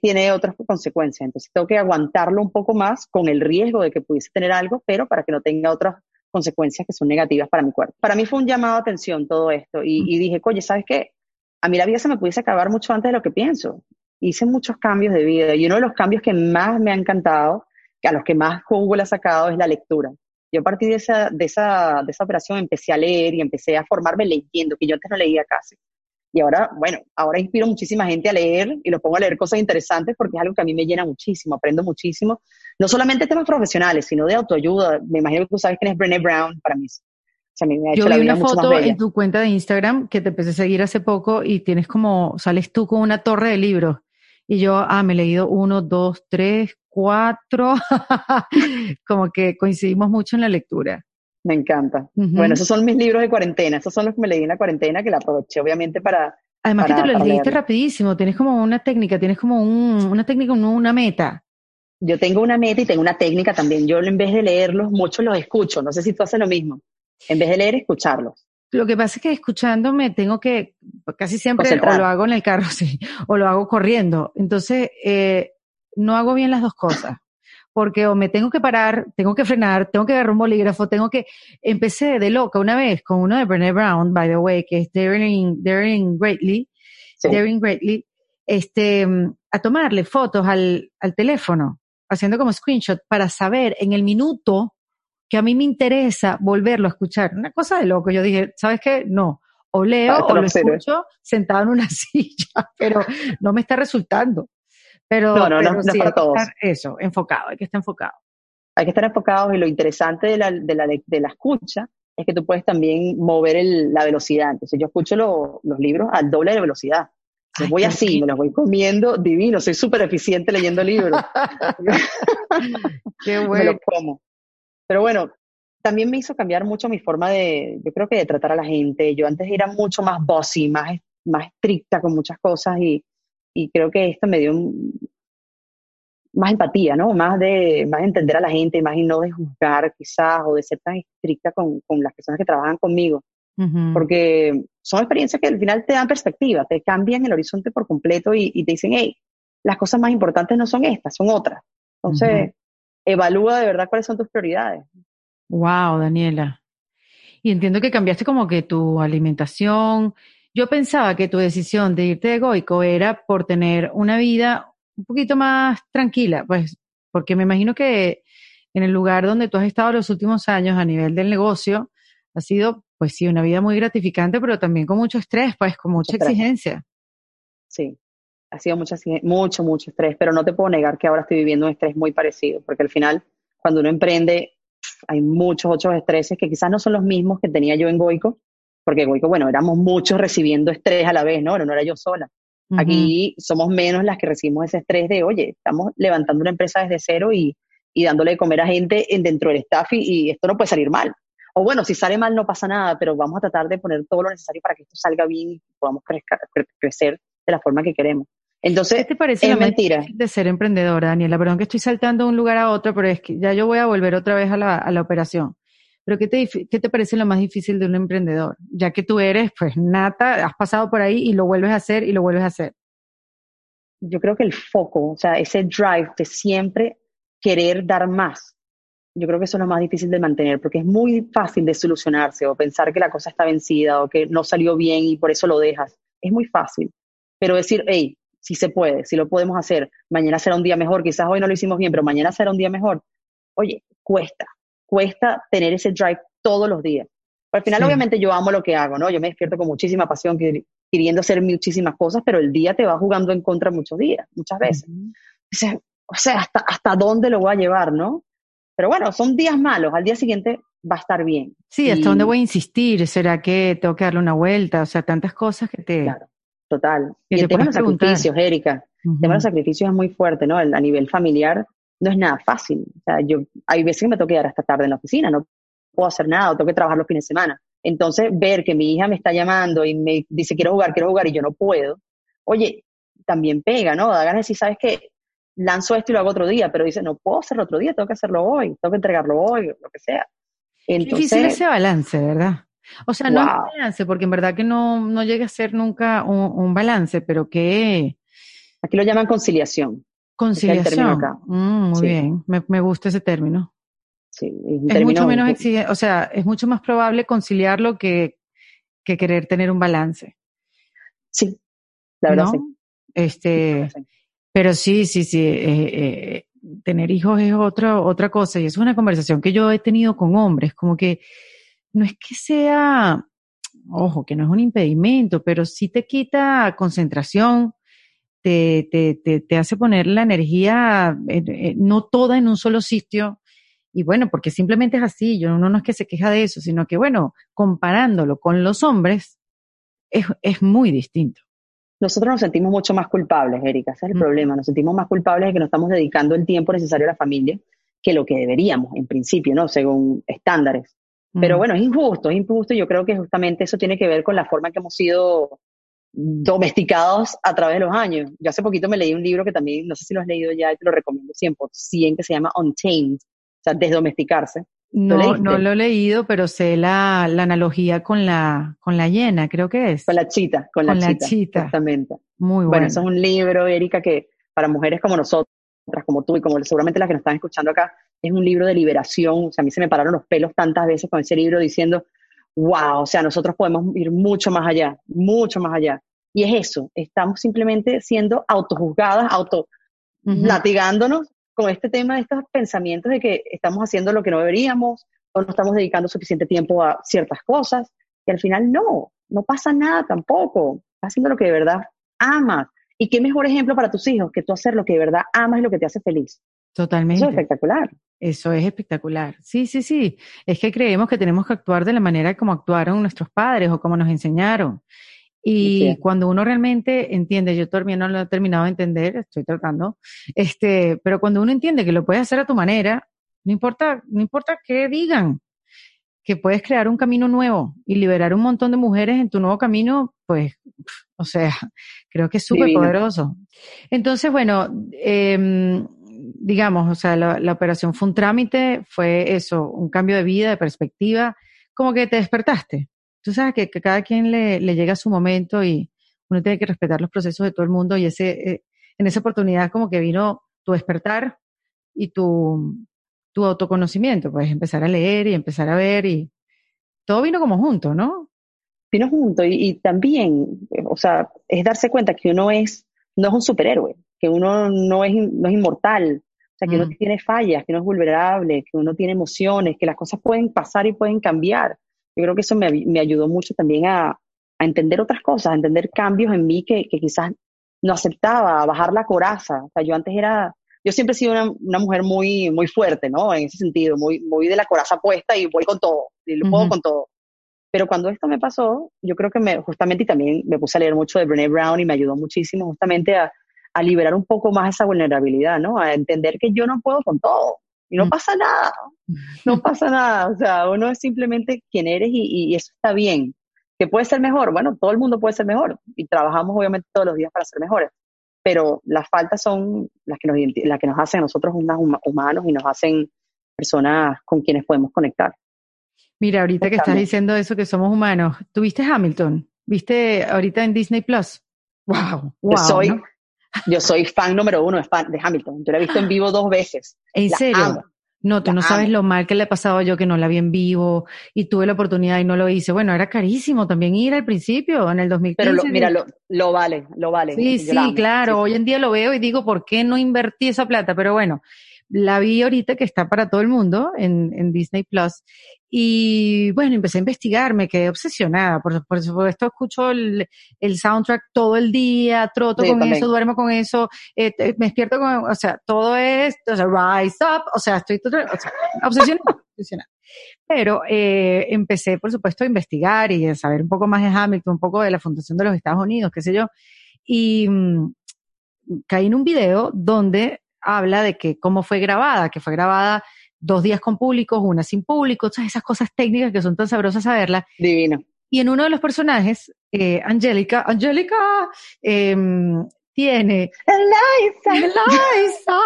tiene, otras consecuencias. Entonces tengo que aguantarlo un poco más con el riesgo de que pudiese tener algo, pero para que no tenga otras consecuencias que son negativas para mi cuerpo. Para mí fue un llamado a atención todo esto y, dije, oye, ¿sabes qué? A mí la vida se me pudiese acabar mucho antes de lo que pienso. Hice muchos cambios de vida y uno de los cambios que más me ha encantado, a los que más jugo le ha sacado, es la lectura. Yo a partir de esa, de, esa, de esa operación empecé a leer y empecé a formarme leyendo, que yo antes no leía casi. Y ahora, bueno, ahora inspiro muchísima gente a leer y los pongo a leer cosas interesantes porque es algo que a mí me llena muchísimo, aprendo muchísimo. No solamente temas profesionales, sino de autoayuda. Me imagino que tú sabes quién es Brené Brown para mí. O sea, me ha hecho Yo vi una foto en tu cuenta de Instagram que te empecé a seguir hace poco y tienes como, sales tú con una torre de libros Y yo, ah, me he leído uno, dos, tres, cuatro, como que coincidimos mucho en la lectura. Me encanta. Bueno, esos son mis libros de cuarentena, esos son los que me leí en la cuarentena, que la aproveché obviamente para... Además que te lo leíste rapidísimo, tienes como una técnica, tienes como un, una técnica, una meta. Yo tengo una meta y tengo una técnica también. Yo en vez de leerlos, muchos los escucho. No sé si tú haces lo mismo. En vez de leer, escucharlos. Lo que pasa es que escuchándome tengo que, casi siempre, o lo hago en el carro, sí, o lo hago corriendo. Entonces, eh, no hago bien las dos cosas. Porque o me tengo que parar, tengo que frenar, tengo que agarrar un bolígrafo, tengo que... Empecé de loca una vez con uno de Brené Brown, by the way, que es Daring, Daring Greatly, Daring Greatly, este, a tomarle fotos al, al teléfono, haciendo como screenshot para saber en el minuto que a mí me interesa volverlo a escuchar. Una cosa de loco. Yo dije, ¿sabes qué? No. O leo ah, o lo escucho sentado en una silla, pero no me está resultando. Pero, no, no, no, es para todos. eso, enfocado, hay que estar enfocado. Hay que estar enfocados y lo interesante de la, de la, de la escucha es que tú puedes también mover el, la velocidad. Entonces yo escucho los libros al doble de velocidad. voy así, me los voy comiendo divino, soy súper eficiente leyendo libros. Qué bueno. Me los como. Pero bueno, también me hizo cambiar mucho mi forma de, yo creo que de tratar a la gente. Yo antes era mucho más bossy, más, más estricta con muchas cosas y, y creo que esto me dio más empatía, ¿no? Más de, más entender a la gente, más y no de juzgar quizás o de ser tan estricta con, con las personas que trabajan conmigo. Porque son experiencias que al final te dan perspectiva, te cambian el horizonte por completo y, y te dicen, hey, las cosas más importantes no son estas, son otras. Entonces, evalúa de verdad cuáles son tus prioridades. Wow, Daniela. Y entiendo que cambiaste como que tu alimentación. Yo pensaba que tu decisión de irte de Goico era por tener una vida un poquito más tranquila, pues, porque me imagino que en el lugar donde tú has estado los últimos años a nivel del negocio, ha sido, pues sí, una vida muy gratificante, pero también con mucho estrés, pues, con mucha exigencia. Sí, ha sido mucho, mucho, mucho estrés, pero no te puedo negar que ahora estoy viviendo un estrés muy parecido, porque al final, cuando uno emprende, hay muchos otros estreses que quizás no son los mismos que tenía yo en Goico, porque bueno, éramos muchos recibiendo estrés a la vez, ¿no? No era yo sola. Aquí somos menos las que recibimos ese estrés de, oye, estamos levantando una empresa desde cero y, y dándole de comer a gente en, dentro del staff y, esto no puede salir mal. O bueno, si sale mal no pasa nada, pero vamos a tratar de poner todo lo necesario para que esto salga bien y podamos crecer de la forma que queremos. Entonces, ¿qué te parece es mentira. de ser emprendedora, Daniela? Perdón que estoy saltando de un lugar a otro, pero es que ya yo voy a volver otra vez a la, a la operación. Pero ¿qué te, ¿qué te parece lo más difícil de un emprendedor? Ya que tú eres, pues, nata, has pasado por ahí y lo vuelves a hacer y lo vuelves a hacer. Yo creo que el foco, o sea, ese drive de siempre querer dar más, yo creo que eso es lo más difícil de mantener, porque es muy fácil de solucionarse o pensar que la cosa está vencida o que no salió bien y por eso lo dejas. Es muy fácil. Pero decir, hey, si se puede, si lo podemos hacer, mañana será un día mejor, quizás hoy no lo hicimos bien, pero mañana será un día mejor. Oye, cuesta, cuesta tener ese drive todos los días. al final, obviamente, yo amo lo que hago, ¿no? Yo me despierto con muchísima pasión, queriendo hacer muchísimas cosas, pero el día te va jugando en contra muchos días, muchas veces. o sea, hasta, hasta dónde lo voy a llevar, ¿no? Pero bueno, son días malos, al día siguiente va a estar bien. Sí, hasta dónde voy a insistir, ¿será que tengo que darle una vuelta? O sea, tantas cosas que te... Claro total. Y el tema de los sacrificios, Erika, el tema de los sacrificios es muy fuerte, ¿no? A nivel familiar no es nada fácil. O sea, yo, hay veces que me tengo que quedar hasta tarde en la oficina, no puedo hacer nada, o tengo que trabajar los fines de semana. Entonces, ver que mi hija me está llamando y me dice, quiero jugar, quiero jugar, y yo no puedo, oye, también pega, ¿no? Da ganas de decir, ¿sabes qué? Lanzo esto y lo hago otro día, pero dice, no puedo hacerlo otro día, tengo que hacerlo hoy, tengo que entregarlo hoy, lo que sea. Entonces, difícil ese balance, ¿verdad? O sea, no es un balance, porque en verdad que no, no llega a ser nunca un, balance, pero que... Aquí lo llaman conciliación. Conciliación. Mm, muy bien, me, gusta ese término. Sí, es mucho menos exigente, o sea, es mucho más probable conciliarlo que, que querer tener un balance. Sí, la verdad sí. Este, pero sí, sí, sí, eh, eh, tener hijos es otra, otra cosa y es una conversación que yo he tenido con hombres, como que no es que sea, ojo, que no es un impedimento, pero sí te quita concentración, te, te, te, te hace poner la energía no toda en un solo sitio. Y bueno, porque simplemente es así, yo uno no es que se queja de eso, sino que bueno, comparándolo con los hombres, es, es muy distinto. nosotros nos sentimos mucho más culpables, Erika, ese es el problema, nos sentimos más culpables de que no estamos dedicando el tiempo necesario a la familia que lo que deberíamos, en principio, ¿no? Según estándares. Pero bueno, es injusto, es injusto y yo creo que justamente eso tiene que ver con la forma en que hemos sido domesticados a través de los años. Yo hace poquito me leí un libro que también, no sé si lo has leído ya, y te lo recomiendo 100%, que se llama Untamed, o sea, desdomesticarse. No, no lo he leído, pero sé la, la, analogía con la, con la hiena, creo que es. Con la chita, con, la, chita, Exactamente. Muy bueno. Bueno, eso es un libro, Erika, que para mujeres como nosotros, como tú y como seguramente las que nos están escuchando acá, es un libro de liberación. O sea, a mí se me pararon los pelos tantas veces con ese libro diciendo, wow, o sea, nosotros podemos ir mucho más allá, mucho más allá. Y es eso, estamos simplemente siendo autojuzgadas, auto latigándonos con este tema de estos pensamientos de que estamos haciendo lo que no deberíamos o no estamos dedicando suficiente tiempo a ciertas cosas. Y al final no, no pasa nada tampoco. Estás haciendo lo que de verdad amas. Y qué mejor ejemplo para tus hijos que tú hacer lo que de verdad amas y lo que te hace feliz. Totalmente. Eso es espectacular. Eso es espectacular. Sí, sí, sí. Es que creemos que tenemos que actuar de la manera como actuaron nuestros padres o como nos enseñaron. Y cuando uno realmente entiende, yo todavía no lo he terminado de entender, estoy tratando, este, pero cuando uno entiende que lo puedes hacer a tu manera, no importa, no importa qué digan, que puedes crear un camino nuevo y liberar un montón de mujeres en tu nuevo camino, pues, o sea, creo que es súper poderoso. Entonces, bueno, eh, digamos, o sea, la, operación fue un trámite, fue eso, un cambio de vida, de perspectiva, como que te despertaste tú sabes que, cada quien le, le, llega su momento y uno tiene que respetar los procesos de todo el mundo y ese, eh, en esa oportunidad como que vino tu despertar y tu, tu autoconocimiento, pues empezar a leer y empezar a ver y todo vino como junto, ¿no? Vino junto y, y también, o sea, es darse cuenta que uno es, no es un superhéroe, que uno no es, no es inmortal, o sea, que uno mm. tiene fallas, que uno es vulnerable, que uno tiene emociones, que las cosas pueden pasar y pueden cambiar. Yo creo que eso me, me ayudó mucho también a, a, entender otras cosas, a entender cambios en mí que, que, quizás no aceptaba, a bajar la coraza. O sea, yo antes era, yo siempre he sido una, una, mujer muy, muy fuerte, ¿no? En ese sentido, muy, muy de la coraza puesta y voy con todo, y lo puedo con todo. Pero cuando esto me pasó, yo creo que me, justamente, y también me puse a leer mucho de Brené Brown y me ayudó muchísimo justamente a, a liberar un poco más esa vulnerabilidad, ¿no? A entender que yo no puedo con todo y no mm. pasa nada, no pasa nada, o sea, uno es simplemente quien eres y, y, eso está bien. ¿Que puede ser mejor? Bueno, todo el mundo puede ser mejor y trabajamos obviamente todos los días para ser mejores, pero las faltas son las que nos, las que nos hacen a nosotros unos humanos y nos hacen personas con quienes podemos conectar. Mira, ahorita que estás diciendo eso, que somos humanos, ¿tuviste Hamilton? ¿Viste ahorita en Disney Plus? ¡Wow! wow soy, yo soy fan número uno de, Hamilton. Yo la he visto en vivo dos veces. ¿En serio? No, tú no sabes lo mal que le pasaba yo que no la vi en vivo y tuve la oportunidad y no lo hice. Bueno, era carísimo también ir al principio, en el 2015. Pero lo, mira, lo, lo, vale, lo vale. Sí, sí, claro. Hoy en día lo veo y digo, ¿por qué no invertí esa plata? Pero bueno, la vi ahorita que está para todo el mundo en, en Disney Plus. Y bueno, empecé a investigar, me quedé obsesionada. Por, por supuesto, escucho el, el, soundtrack todo el día, troto con eso, duermo con eso, eh, me despierto con, o sea, todo es, o sea, rise up, o sea, estoy o sea, obsesionada, obsesionada. Pero eh, empecé, por supuesto, a investigar y a saber un poco más de Hamilton, un poco de la Fundación de los Estados Unidos, qué sé yo. Y mmm, caí en un video donde habla de que cómo fue grabada, que fue grabada dos días con públicos, una sin público, todas esas cosas técnicas que son tan sabrosas saberlas. Divino. Y en uno de los personajes, eh, Angélica, Angélica, eh, tiene. Eliza. Eliza.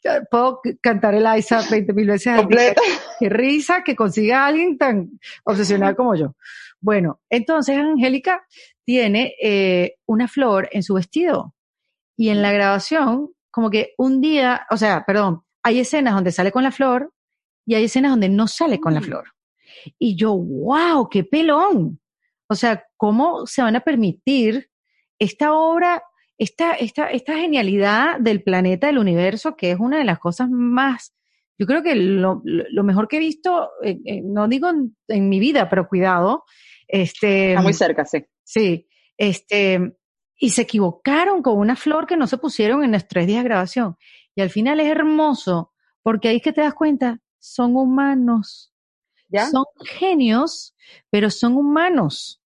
Puedo cantar Eliza 20 mil veces. Completa. Qué risa que consiga a alguien tan obsesionado como yo. Bueno, entonces Angélica tiene eh, una flor en su vestido y en la grabación, como que un día, o sea, perdón, hay escenas donde sale con la flor y hay escenas donde no sale con la mm. flor. Y yo, wow, qué pelón. O sea, ¿cómo se van a permitir esta obra, esta, esta, esta genialidad del planeta, del universo, que es una de las cosas más, yo creo que lo, lo mejor que he visto, eh, eh, no digo en, en, mi vida, pero cuidado. Este, Está muy cerca, sí. Sí, este, y se equivocaron con una flor que no se pusieron en los tres días de grabación. Y al final es hermoso, porque ahí es que te das cuenta, son humanos. ¿Ya? Son genios, pero son humanos.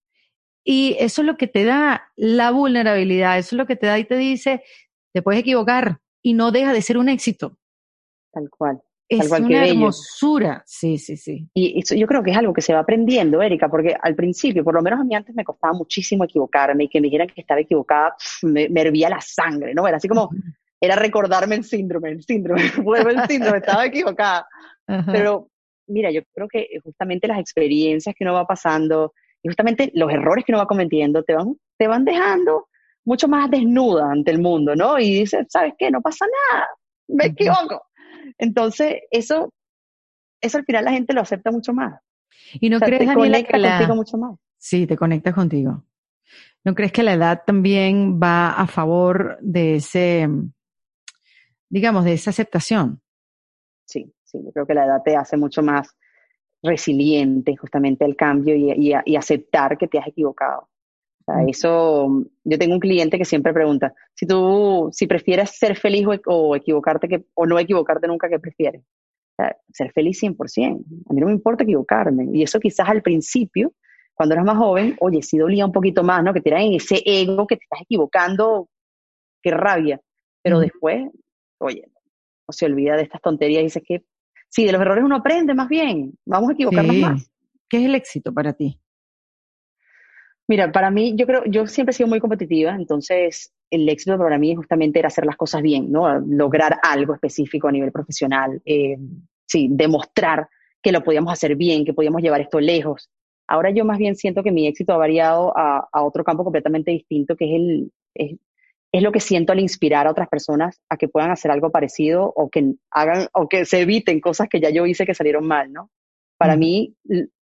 Y eso es lo que te da la vulnerabilidad, eso es lo que te da y te dice, te puedes equivocar y no deja de ser un éxito. Tal cual. Es una hermosura, sí, sí, sí. Y eso yo creo que es algo que se va aprendiendo, Erika, porque al principio, por lo menos a mí antes me costaba muchísimo equivocarme y que me dijeran que estaba equivocada, me, me, hervía la sangre, ¿no? Era así como, era recordarme el síndrome, el síndrome, el síndrome, estaba equivocada. Pero mira, yo creo que justamente las experiencias que uno va pasando y justamente los errores que uno va cometiendo te van, te van dejando mucho más desnuda ante el mundo, ¿no? Y dices, ¿sabes qué? No pasa nada, me equivoco. Entonces, eso, eso al final la gente lo acepta mucho más. ¿Y no crees, te conecta contigo mucho más? Sí, te conectas contigo. ¿No crees que la edad también va a favor de ese, digamos, de esa aceptación? Sí, sí, yo creo que la edad te hace mucho más resiliente justamente al cambio y, y, aceptar que te has equivocado. O sea, eso, yo tengo un cliente que siempre pregunta, si tú, si prefieres ser feliz o, equivocarte que, o no equivocarte nunca, ¿qué prefieres? O sea, ser feliz 100%. A mí no me importa equivocarme. Y eso quizás al principio, cuando eras más joven, oye, sí dolía un poquito más, ¿no? Que te en ese ego que te estás equivocando, qué rabia. Pero después, oye, no se olvida de estas tonterías y dices que sí, de los errores uno aprende más bien, vamos a equivocarnos más. ¿Qué es el éxito para ti? Mira, para mí, yo creo, yo siempre he sido muy competitiva, entonces el éxito para mí justamente era hacer las cosas bien, ¿no? Lograr algo específico a nivel profesional, eh, sí, demostrar que lo podíamos hacer bien, que podíamos llevar esto lejos. Ahora yo más bien siento que mi éxito ha variado a, otro campo completamente distinto, que es el, es, es, lo que siento al inspirar a otras personas a que puedan hacer algo parecido o que hagan, o que se eviten cosas que ya yo hice que salieron mal, ¿no? Para mí,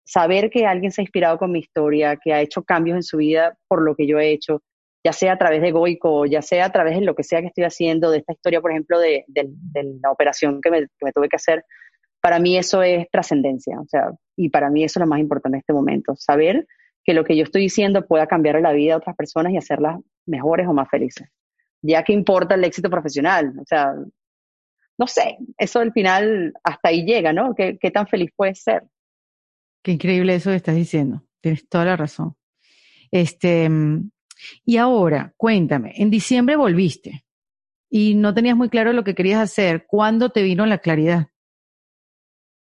saber que alguien se ha inspirado con mi historia, que ha hecho cambios en su vida por lo que yo he hecho, ya sea a través de Goico, ya sea a través de lo que sea que estoy haciendo, de esta historia, por ejemplo, de, la operación que me, tuve que hacer, para mí eso es trascendencia. O sea, y para mí eso es lo más importante en este momento, saber que lo que yo estoy diciendo pueda cambiar la vida de otras personas y hacerlas mejores o más felices. Ya que importa el éxito profesional, o sea, no sé, eso al final hasta ahí llega, ¿no? ¿Qué, tan feliz puedes ser? Qué increíble eso que estás diciendo. Tienes toda la razón. Este, y ahora, cuéntame, en diciembre volviste y no tenías muy claro lo que querías hacer. ¿Cuándo te vino la claridad?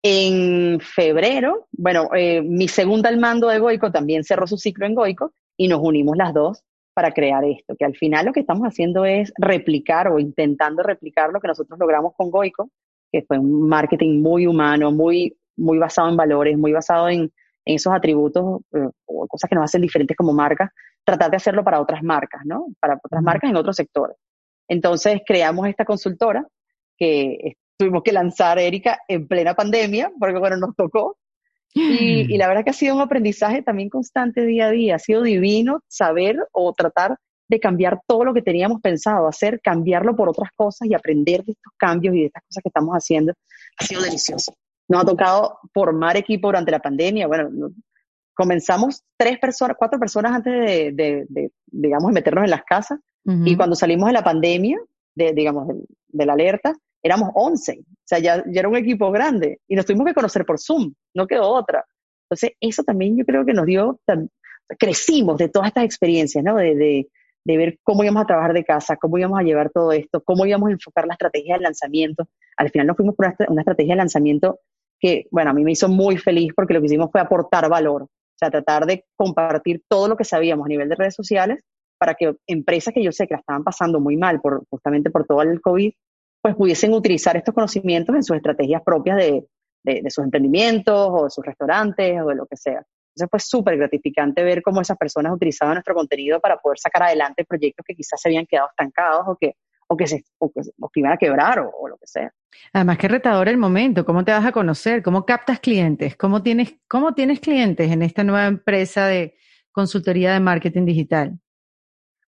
En febrero, bueno, eh, mi segunda al mando de Goico también cerró su ciclo en Goico y nos unimos las dos para crear esto, que al final lo que estamos haciendo es replicar o intentando replicar lo que nosotros logramos con Goico, que fue un marketing muy humano, muy, muy basado en valores, muy basado en, esos atributos eh, o cosas que nos hacen diferentes como marca, tratar de hacerlo para otras marcas, ¿no? Para otras marcas en otros sectores. Entonces creamos esta consultora que tuvimos que lanzar, Erika, en plena pandemia, porque bueno, nos tocó, y, la verdad que ha sido un aprendizaje también constante día a día. Ha sido divino saber o tratar de cambiar todo lo que teníamos pensado hacer, cambiarlo por otras cosas y aprender de estos cambios y de estas cosas que estamos haciendo. Ha sido delicioso. Nos ha tocado formar equipo durante la pandemia. Bueno, comenzamos tres personas, cuatro personas antes de, de, digamos, meternos en las casas. Y cuando salimos de la pandemia, de, digamos, de la alerta, éramos 11, o sea, ya, ya, era un equipo grande y nos tuvimos que conocer por Zoom, no quedó otra. Entonces, eso también yo creo que nos dio, crecimos de todas estas experiencias, ¿no? De, de, ver cómo íbamos a trabajar de casa, cómo íbamos a llevar todo esto, cómo íbamos a enfocar la estrategia de lanzamiento. Al final nos fuimos por una, una estrategia de lanzamiento que, bueno, a mí me hizo muy feliz porque lo que hicimos fue aportar valor, o sea, tratar de compartir todo lo que sabíamos a nivel de redes sociales para que empresas que yo sé que la estaban pasando muy mal por, justamente por todo el COVID, pues pudiesen utilizar estos conocimientos en sus estrategias propias de, de, sus emprendimientos o de sus restaurantes o de lo que sea. Entonces fue súper gratificante ver cómo esas personas utilizaban nuestro contenido para poder sacar adelante proyectos que quizás se habían quedado estancados o que, o que, se, o que, iban a quebrar o, lo que sea. Además, qué retador el momento, cómo te vas a conocer, cómo captas clientes, cómo tienes, cómo tienes clientes en esta nueva empresa de consultoría de marketing digital.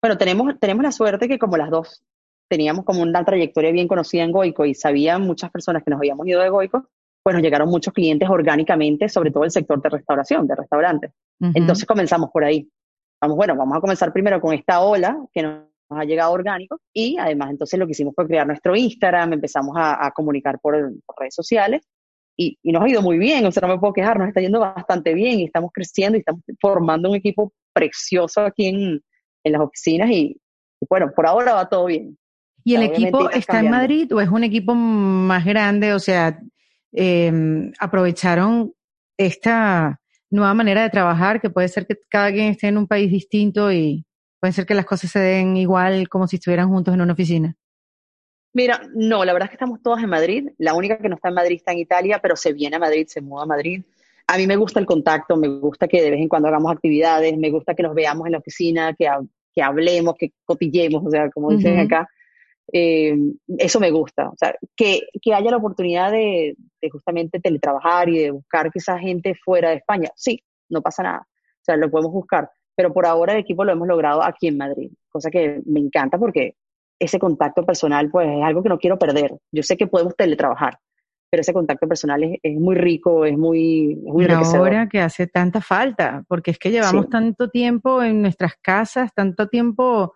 Bueno, tenemos, tenemos la suerte que como las dos teníamos como una trayectoria bien conocida en Goico y sabían muchas personas que nos habíamos ido de Goico, pues nos llegaron muchos clientes orgánicamente, sobre todo el sector de restauración, de restaurantes. Entonces comenzamos por ahí. Vamos, bueno, vamos a comenzar primero con esta ola que nos ha llegado orgánico y además entonces lo que hicimos fue crear nuestro Instagram, empezamos a, comunicar por, redes sociales y, nos ha ido muy bien, o sea, no me puedo quejar, nos está yendo bastante bien y estamos creciendo y estamos formando un equipo precioso aquí en, en las oficinas y, bueno, por ahora va todo bien. ¿Y el equipo está en Madrid o es un equipo más grande? O sea, eh, aprovecharon esta nueva manera de trabajar, que puede ser que cada quien esté en un país distinto y puede ser que las cosas se den igual como si estuvieran juntos en una oficina. Mira, no, la verdad es que estamos todos en Madrid. La única que no está en Madrid está en Italia, pero se viene a Madrid, se muda a Madrid. A mí me gusta el contacto, me gusta que de vez en cuando hagamos actividades, me gusta que nos veamos en la oficina, que, que hablemos, que cotillemos, o sea, como dicen acá. Eh, eso me gusta. O sea, que, que haya la oportunidad de, de, justamente teletrabajar y de buscar quizá gente fuera de España. Sí, no pasa nada. O sea, lo podemos buscar. Pero por ahora el equipo lo hemos logrado aquí en Madrid, cosa que me encanta porque ese contacto personal, pues es algo que no quiero perder. Yo sé que podemos teletrabajar, pero ese contacto personal es, es muy rico, es muy, es muy ahora que hace tanta falta, porque es que llevamos tanto tiempo en nuestras casas, tanto tiempo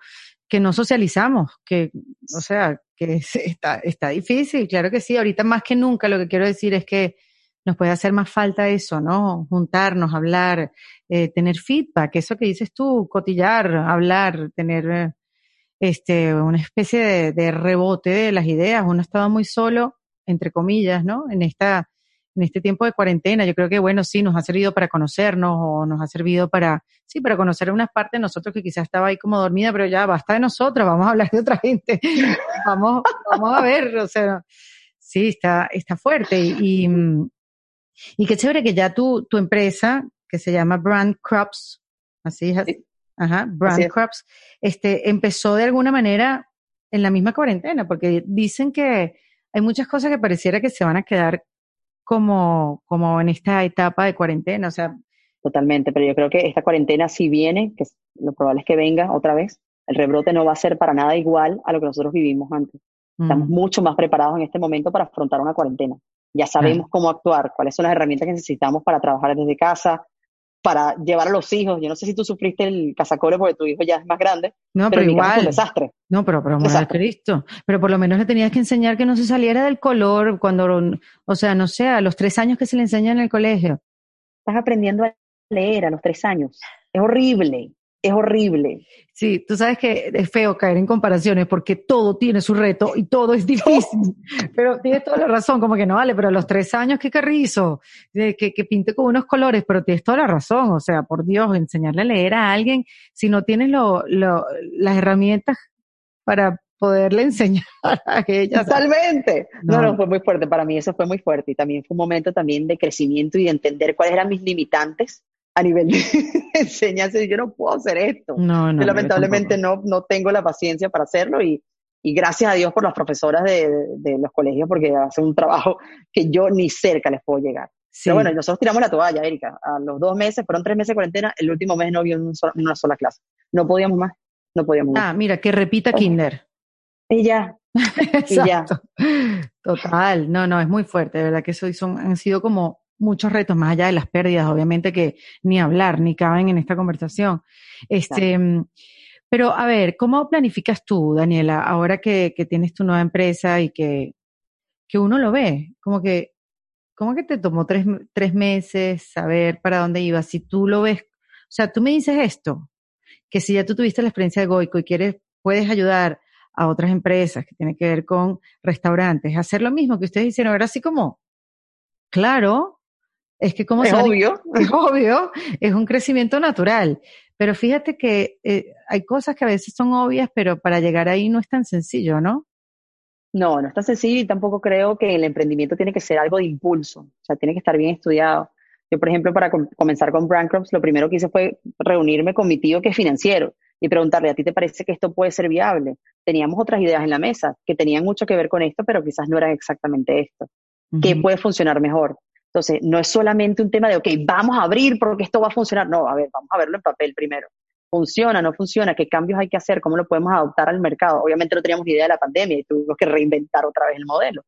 que no socializamos, que, o sea, que está, está difícil, claro que sí, ahorita más que nunca lo que quiero decir es que nos puede hacer más falta eso, ¿no? Juntarnos, hablar, eh, tener feedback, eso que dices tú, cotillar, hablar, tener este, una especie de, rebote de las ideas. Uno estaba muy solo, entre comillas, ¿no? En esta, en este tiempo de cuarentena. Yo creo que, bueno, sí, nos ha servido para conocernos o nos ha servido para, sí, para conocer unas partes de nosotros que quizás estaba ahí como dormida, pero ya basta de nosotros, vamos a hablar de otra gente. vamos, vamos a ver, o sea, sí, está, está fuerte y, y, qué chévere que ya tu, tu empresa, que se llama Brand Crops, así es, Ajá, Brand Crops, este, empezó de alguna manera en la misma cuarentena, porque dicen que hay muchas cosas que pareciera que se van a quedar como, como en esta etapa de cuarentena, o sea. Totalmente, pero yo creo que esta cuarentena si viene, que lo probable es que venga otra vez, el rebrote no va a ser para nada igual a lo que nosotros vivimos antes. Estamos mucho más preparados en este momento para afrontar una cuarentena. Ya sabemos cómo actuar, cuáles son las herramientas que necesitamos para trabajar desde casa, para llevar a los hijos. Yo no sé si tú sufriste el casacore porque tu hijo ya es más grande. No, pero, igual. un desastre. No, pero, pero Cristo. Pero por lo menos le tenías que enseñar que no se saliera del color cuando, o sea, no sé, a los tres años que se le enseña en el colegio. Estás aprendiendo a leer a los tres años. Es horrible es horrible. Sí, tú sabes que es feo caer en comparaciones porque todo tiene su reto y todo es difícil. pero tienes toda la razón, como que no vale, pero a los tres años, qué carrizo, que, que pinte con unos colores, pero tienes toda la razón. O sea, por Dios, enseñarle a leer a alguien si no tienes lo, lo, las herramientas para poderle enseñar a ella. Totalmente. No. no, fue muy fuerte. Para mí eso fue muy fuerte y también fue un momento también de crecimiento y de entender cuáles eran mis limitantes a nivel de enseñanza, yo no puedo hacer esto. No, no, yo lamentablemente no, no tengo la paciencia para hacerlo y, y gracias a Dios por las profesoras de, de, los colegios porque hacen un trabajo que yo ni cerca les puedo llegar. Pero bueno, nosotros tiramos la toalla, Erika. A los dos meses, fueron tres meses de cuarentena, el último mes no vio una sola clase. No podíamos más, no podíamos más. Ah, mira, que repita Kinder. Y ya. y ya. Total, no, no, es muy fuerte, de verdad que eso son, han sido como muchos retos, más allá de las pérdidas, obviamente que ni hablar, ni caben en esta conversación. Este, Pero a ver, ¿cómo planificas tú, Daniela, ahora que, que tienes tu nueva empresa y que, que uno lo ve? Como que, ¿cómo que te tomó tres, tres meses saber para dónde ibas? Si tú lo ves, o sea, tú me dices esto, que si ya tú tuviste la experiencia de Goico y quieres, puedes ayudar a otras empresas que tienen que ver con restaurantes, hacer lo mismo que ustedes hicieron, era así como, claro, es que como es obvio. Es obvio, es un crecimiento natural. Pero fíjate que eh, hay cosas que a veces son obvias, pero para llegar ahí no es tan sencillo, ¿no? No, no es tan sencillo y tampoco creo que el emprendimiento tiene que ser algo de impulso, o sea, tiene que estar bien estudiado. Yo, por ejemplo, para comenzar con Brandcrops, lo primero que hice fue reunirme con mi tío que es financiero y preguntarle, ¿a ti te parece que esto puede ser viable? Teníamos otras ideas en la mesa que tenían mucho que ver con esto, pero quizás no eran exactamente esto. ¿Qué puede funcionar mejor? Entonces, no es solamente un tema de, ok, vamos a abrir porque esto va a funcionar. No, a ver, vamos a verlo en papel primero. ¿Funciona? ¿No funciona? ¿Qué cambios hay que hacer? ¿Cómo lo podemos adoptar al mercado? Obviamente no teníamos idea de la pandemia y tuvimos que reinventar otra vez el modelo.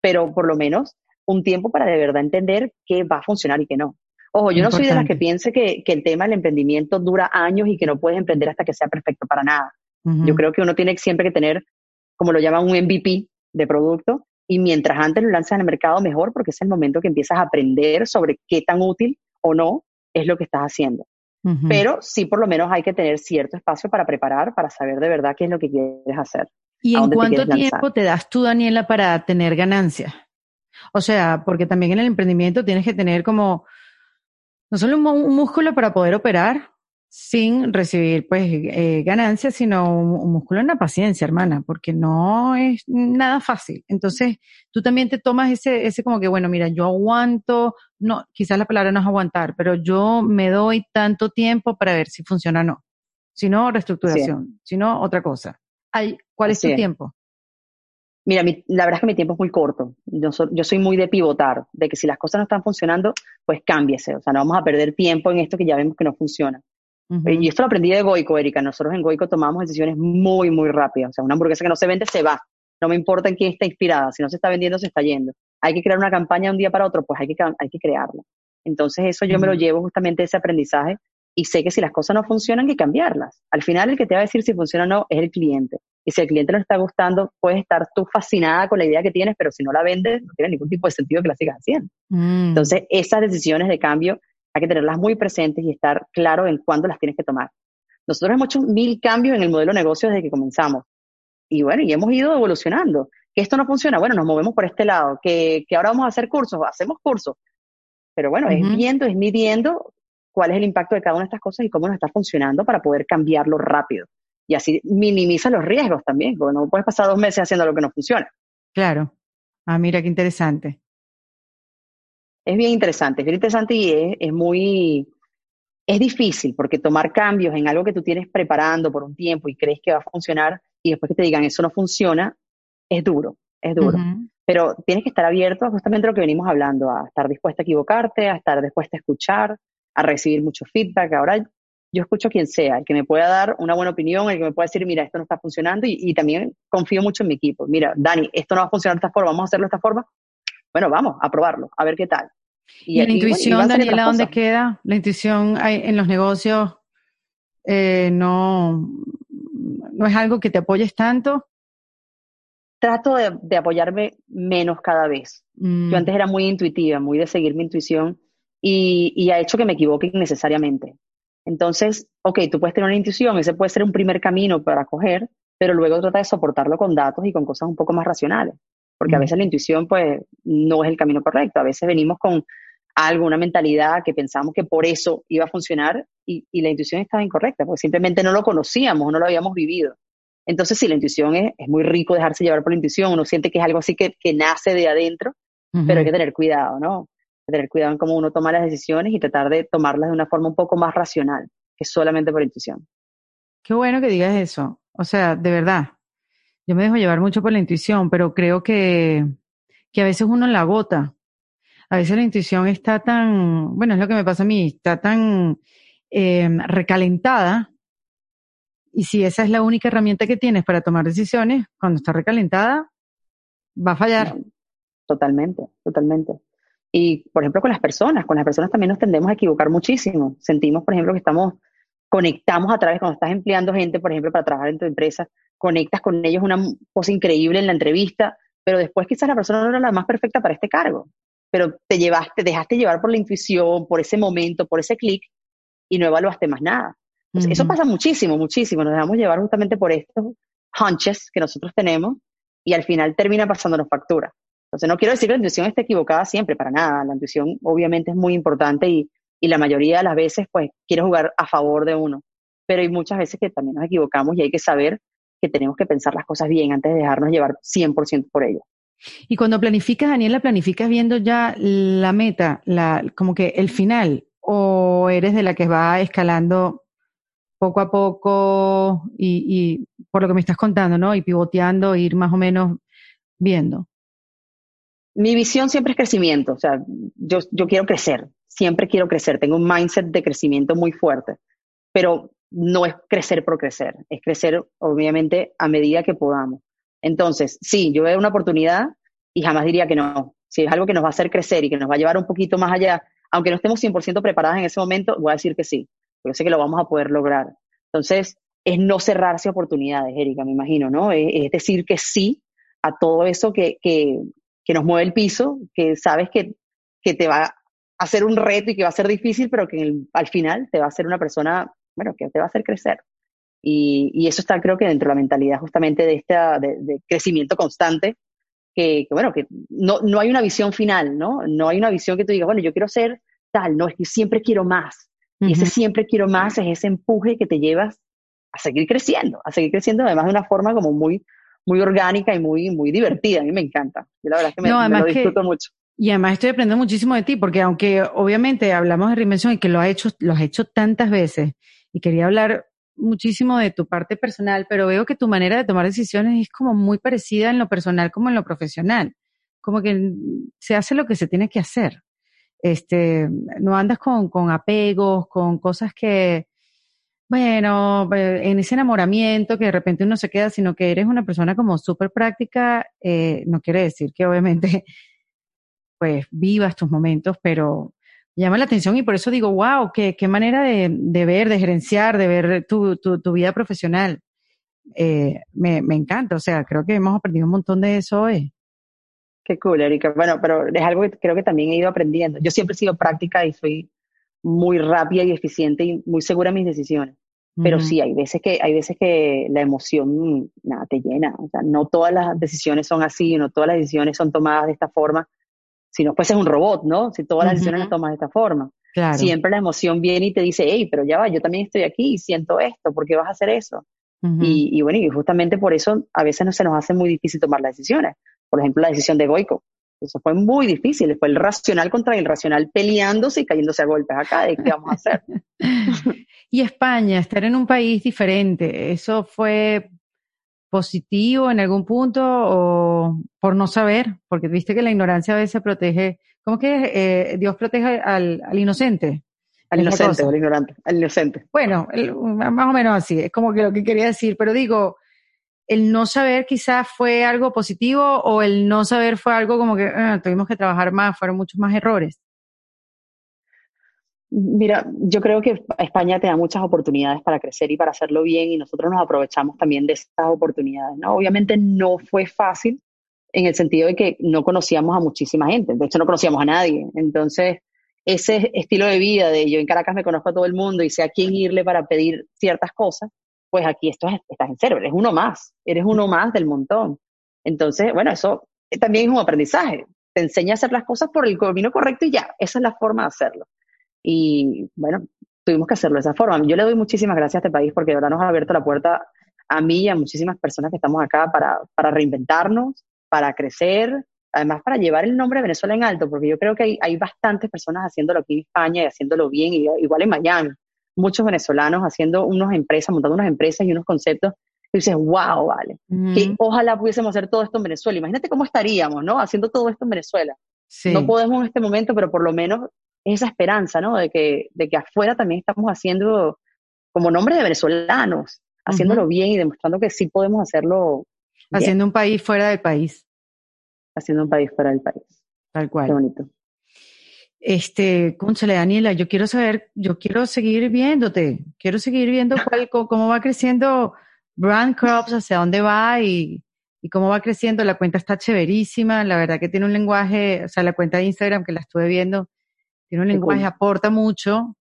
Pero por lo menos un tiempo para de verdad entender qué va a funcionar y qué no. Ojo, yo no soy de las que piense que, que, el tema del emprendimiento dura años y que no puedes emprender hasta que sea perfecto para nada. Yo creo que uno tiene siempre que tener, como lo llaman, un MVP de producto Y mientras antes lo lanzas el mercado, mejor, porque es el momento que empiezas a aprender sobre qué tan útil o no es lo que estás haciendo. Pero sí, por lo menos hay que tener cierto espacio para preparar, para saber de verdad qué es lo que quieres hacer. ¿Y en cuánto tiempo te das tú, Daniela, para tener ganancias? O sea, porque también en el emprendimiento tienes que tener como, no solo un músculo para poder operar, sin recibir pues eh, ganancias, sino un, músculo en la paciencia, hermana, porque no es nada fácil. Entonces, tú también te tomas ese, ese como que, bueno, mira, yo aguanto, no, quizás la palabra no es aguantar, pero yo me doy tanto tiempo para ver si funciona o no. Si no, reestructuración, si no, otra cosa. Ay, ¿Cuál es tu tiempo? Mira, la verdad es que mi tiempo es muy corto. Yo, yo, soy muy de pivotar, de que si las cosas no están funcionando, pues cámbiese. O sea, no vamos a perder tiempo en esto que ya vemos que no funciona. Y esto lo aprendí de Goico, Erika. Nosotros en Goico tomamos decisiones muy, muy rápidas. O sea, una hamburguesa que no se vende se va. No me importa en quién está inspirada. Si no se está vendiendo, se está yendo. Hay que crear una campaña de un día para otro, pues hay que, hay que crearla. Entonces, eso yo me lo llevo justamente ese aprendizaje y sé que si las cosas no funcionan, hay que cambiarlas. Al final, el que te va a decir si funciona o no es el cliente. Y si el cliente no está gustando, puedes estar tú fascinada con la idea que tienes, pero si no la vendes, no tiene ningún tipo de sentido que la sigas haciendo. Mm. Entonces, esas decisiones de cambio hay que tenerlas muy presentes y estar claro en cuándo las tienes que tomar. Nosotros hemos hecho mil cambios en el modelo de negocio desde que comenzamos. Y bueno, y hemos ido evolucionando. Que esto no funciona, bueno, nos movemos por este lado. Que, que ahora vamos a hacer cursos, hacemos cursos. Pero bueno, es viendo, es midiendo cuál es el impacto de cada una de estas cosas y cómo nos está funcionando para poder cambiarlo rápido. Y así minimiza los riesgos también, porque no puedes pasar dos meses haciendo lo que no funciona. Claro. Ah, mira qué interesante es bien interesante, es bien interesante y es, muy, es difícil porque tomar cambios en algo que tú tienes preparando por un tiempo y crees que va a funcionar y después que te digan eso no funciona, es duro, es duro. Pero tienes que estar abierto a justamente lo que venimos hablando, a estar dispuesta a equivocarte, a estar dispuesta a escuchar, a recibir mucho feedback. Ahora yo escucho a quien sea, el que me pueda dar una buena opinión, el que me pueda decir, mira, esto no está funcionando y, y también confío mucho en mi equipo. Mira, Dani, esto no va a funcionar de esta forma, vamos a hacerlo de esta forma. Bueno, vamos a probarlo, a ver qué tal. Y, la intuición, Daniela, ¿dónde queda? La intuición en los negocios eh, no, no es algo que te apoyes tanto. Trato de, apoyarme menos cada vez. Yo mm. antes era muy intuitiva, muy de seguir mi intuición y, y ha hecho que me equivoque innecesariamente. Entonces, ok, tú puedes tener una intuición, ese puede ser un primer camino para coger, pero luego trata de soportarlo con datos y con cosas un poco más racionales porque a veces la intuición pues no es el camino correcto, a veces venimos con algo, una mentalidad que pensamos que por eso iba a funcionar y, la intuición estaba incorrecta, porque simplemente no lo conocíamos, no lo habíamos vivido. Entonces sí, la intuición es, es muy rico dejarse llevar por la intuición, uno siente que es algo así que, que nace de adentro, pero hay que tener cuidado, ¿no? Hay que tener cuidado en cómo uno toma las decisiones y tratar de tomarlas de una forma un poco más racional, que solamente por intuición. Qué bueno que digas eso. O sea, de verdad, yo me dejo llevar mucho por la intuición, pero creo que, que a veces uno la agota. A veces la intuición está tan, bueno, es lo que me pasa a mí, está tan em, recalentada. Y si esa es la única herramienta que tienes para tomar decisiones, cuando está recalentada, va a fallar. Totalmente, totalmente. Y, por ejemplo, con las personas, con las personas también nos tendemos a equivocar muchísimo. Sentimos, por ejemplo, que estamos, conectamos a través, cuando estás empleando gente, por ejemplo, para trabajar en tu empresa, conectas con ellos una cosa increíble en la entrevista, pero después quizás la persona no era la más perfecta para este cargo, pero te llevaste, dejaste llevar por la intuición, por ese momento, por ese clic y no evaluaste más nada. Eso pasa muchísimo, muchísimo. Nos dejamos llevar justamente por estos hunches que nosotros tenemos y al final termina pasándonos factura. Entonces, no quiero decir que la intuición esté equivocada siempre, para nada. La intuición obviamente es muy importante y, y la mayoría de las veces, pues, quiere jugar a favor de uno. Pero hay muchas veces que también nos equivocamos y hay que saber que tenemos que pensar las cosas bien antes de dejarnos llevar 100% por ello. Y cuando planificas, Daniela, planificas viendo ya la meta, como que el final, o eres de la que va escalando poco a poco y, por lo que me estás contando, ¿no? Y pivoteando, ir más o menos viendo. Mi visión siempre es crecimiento, o sea, yo, yo quiero crecer, siempre quiero crecer, tengo un mindset de crecimiento muy fuerte, pero no es crecer por crecer, es crecer obviamente a medida que podamos. Entonces, sí, yo veo una oportunidad y jamás diría que no. Si es algo que nos va a hacer crecer y que nos va a llevar un poquito más allá, aunque no estemos 100% preparadas en ese momento, voy a decir que sí, porque sé que lo vamos a poder lograr. Entonces, es no cerrarse oportunidades, Erika, me imagino, ¿no? Es, decir que sí a todo eso que, que, nos mueve el piso, que sabes que, que te va a hacer un reto y que va a ser difícil, pero que al final te va a hacer una persona, bueno, que te va a hacer crecer. Y, y eso está creo que dentro de la mentalidad justamente de, esta, de, crecimiento constante, que, bueno, que no, no hay una visión final, ¿no? No hay una visión que tú digas, bueno, yo quiero ser tal, no, es que siempre quiero más. Y ese siempre quiero más es ese empuje que te llevas a seguir creciendo, a seguir creciendo además de una forma como muy, muy orgánica y muy, muy divertida. A mí me encanta. Yo la verdad es que me, lo disfruto mucho. Y además estoy aprendiendo muchísimo de ti, porque aunque obviamente hablamos de reinvención y que lo has hecho, lo has hecho tantas veces, y quería hablar muchísimo de tu parte personal, pero veo que tu manera de tomar decisiones es como muy parecida en lo personal como en lo profesional. Como que se hace lo que se tiene que hacer. Este, no andas con, con apegos, con cosas que, bueno, eh, en ese enamoramiento que de repente uno se queda, sino que eres una persona como súper práctica, eh, no quiere decir que obviamente pues vivas tus momentos, pero llama la atención y por eso digo, wow, qué, qué manera de, de, ver, de gerenciar, de ver tu, tu, tu vida profesional. Eh, me, me encanta, o sea, creo que hemos aprendido un montón de eso hoy. Qué cool, Erika. Bueno, pero es algo que creo que también he ido aprendiendo. Yo siempre he sido práctica y soy muy rápida y eficiente y muy segura en mis decisiones. Pero sí, hay veces que hay veces que la emoción nada te llena. O sea, no todas las decisiones son así, no todas las decisiones son tomadas de esta forma. Si no fueses un robot, ¿no? Si todas las decisiones las tomas de esta forma. Siempre la emoción viene y te dice, hey, pero ya va, yo también estoy aquí y siento esto, ¿por qué vas a hacer eso? y, y, bueno, y justamente por eso a veces no se nos hace muy difícil tomar las decisiones. Por ejemplo, la decisión de Goico. Eso fue muy difícil, fue el racional contra el irracional peleándose y cayéndose a golpes acá, ¿de qué vamos a hacer? y España, estar en un país diferente, ¿eso fue positivo en algún punto o por no saber? Porque viste que la ignorancia a veces protege, ¿cómo que eh, Dios protege al, inocente? Al inocente, al ignorante, al inocente. Bueno, más o menos así, es como que lo que quería decir, pero digo, el no saber quizás fue algo positivo o el no saber fue algo como que ah, tuvimos que trabajar más, fueron muchos más errores? Mira, yo creo que España te da muchas oportunidades para crecer y para hacerlo bien y nosotros nos aprovechamos también de estas oportunidades. ¿no? Obviamente no fue fácil en el sentido de que no conocíamos a muchísima gente, de hecho no conocíamos a nadie. Entonces, ese estilo de vida de yo en Caracas me conozco a todo el mundo y sé a quién irle para pedir ciertas cosas, pues aquí esto estás en cero, eres uno más, eres uno más del montón. Entonces, bueno, eso también es un aprendizaje. Te enseña a hacer las cosas por el camino correcto y ya, esa es la forma de hacerlo. Y bueno, tuvimos que hacerlo de esa forma. Yo le doy muchísimas gracias a este país porque de verdad nos ha abierto la puerta a mí y a muchísimas personas que estamos acá para, para reinventarnos, para crecer, además para llevar el nombre de Venezuela en alto, porque yo creo que hay, hay bastantes personas haciéndolo aquí en España y haciéndolo bien, y, igual en Miami muchos venezolanos haciendo unas empresas, montando unas empresas y unos conceptos y dices, wow, vale, que ojalá pudiésemos hacer todo esto en Venezuela. Imagínate cómo estaríamos, ¿no? Haciendo todo esto en Venezuela. No podemos en este momento, pero por lo menos esa esperanza, ¿no? De que, de que afuera también estamos haciendo como nombre de venezolanos, haciéndolo bien y demostrando que sí podemos hacerlo. Haciendo un país fuera del país. Haciendo un país fuera del país. Tal cual. Qué bonito. Este, conchale, Daniela, yo quiero saber, yo quiero seguir viéndote, quiero seguir viendo cuál, cómo va creciendo Brand Crops, hacia dónde va y, y cómo va creciendo. La cuenta está chéverísima, la verdad que tiene un lenguaje, o sea, la cuenta de Instagram que la estuve viendo, tiene un lenguaje, aporta mucho.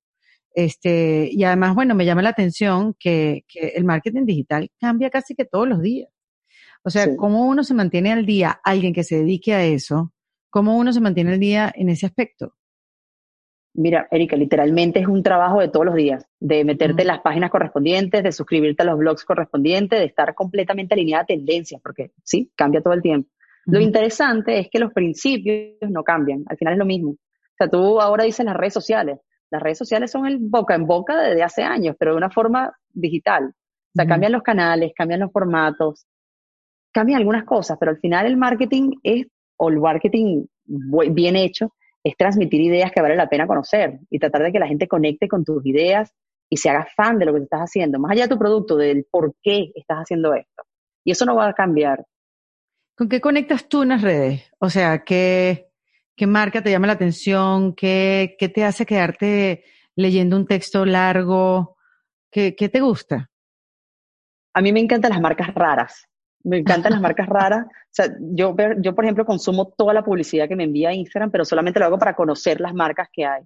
Este, y además, bueno, me llama la atención que, que el marketing digital cambia casi que todos los días. O sea, cómo uno se mantiene al día, alguien que se dedique a eso, cómo uno se mantiene al día en ese aspecto. Mira, Erika, literalmente es un trabajo de todos los días, de meterte en las páginas correspondientes, de suscribirte a los blogs correspondientes, de estar completamente alineada a tendencias, porque sí, cambia todo el tiempo. Lo interesante es que los principios no cambian, al final es lo mismo. O sea, tú ahora dices las redes sociales. Las redes sociales son el boca en boca desde hace años, pero de una forma digital. O sea, cambian los canales, cambian los formatos, cambian algunas cosas, pero al final el marketing es, o el marketing bien hecho, es transmitir ideas que vale la pena conocer y tratar de que la gente conecte con tus ideas y se haga fan de lo que estás haciendo, más allá de tu producto, del por qué estás haciendo esto. Y eso no va a cambiar. ¿Con qué conectas tú en las redes? O sea, ¿qué, qué marca te llama la atención? ¿Qué, qué te hace quedarte leyendo un texto largo? ¿Qué, ¿Qué te gusta? A mí me encantan las marcas raras. Me encantan las marcas raras. O sea, yo, yo, por ejemplo, consumo toda la publicidad que me envía Instagram, pero solamente lo hago para conocer las marcas que hay.